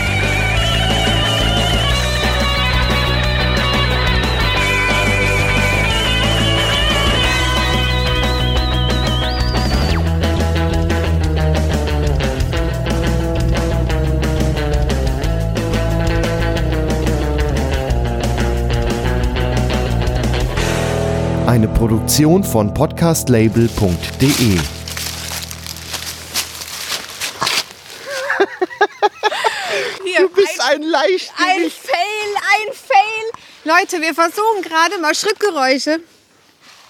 Eine Produktion von podcastlabel.de. Hier, Du bist ein leicht. ein Fail, ein Fail. Leute, wir versuchen gerade mal Schrittgeräusche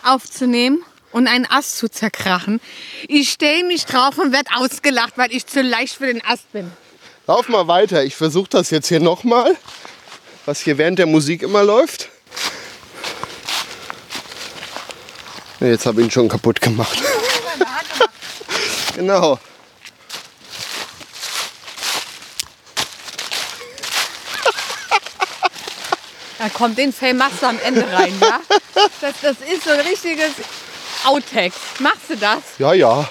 aufzunehmen und einen Ast zu zerkrachen. Ich stehe mich drauf und werde ausgelacht, weil ich zu leicht für den Ast bin. Lauf mal weiter. Ich versuche das jetzt hier nochmal, was hier während der Musik immer läuft. Jetzt habe ich ihn schon kaputt gemacht. genau. Da kommt den Fail machst du am Ende rein, ja? Das, das ist so ein richtiges Outtext. Machst du das? Ja, ja.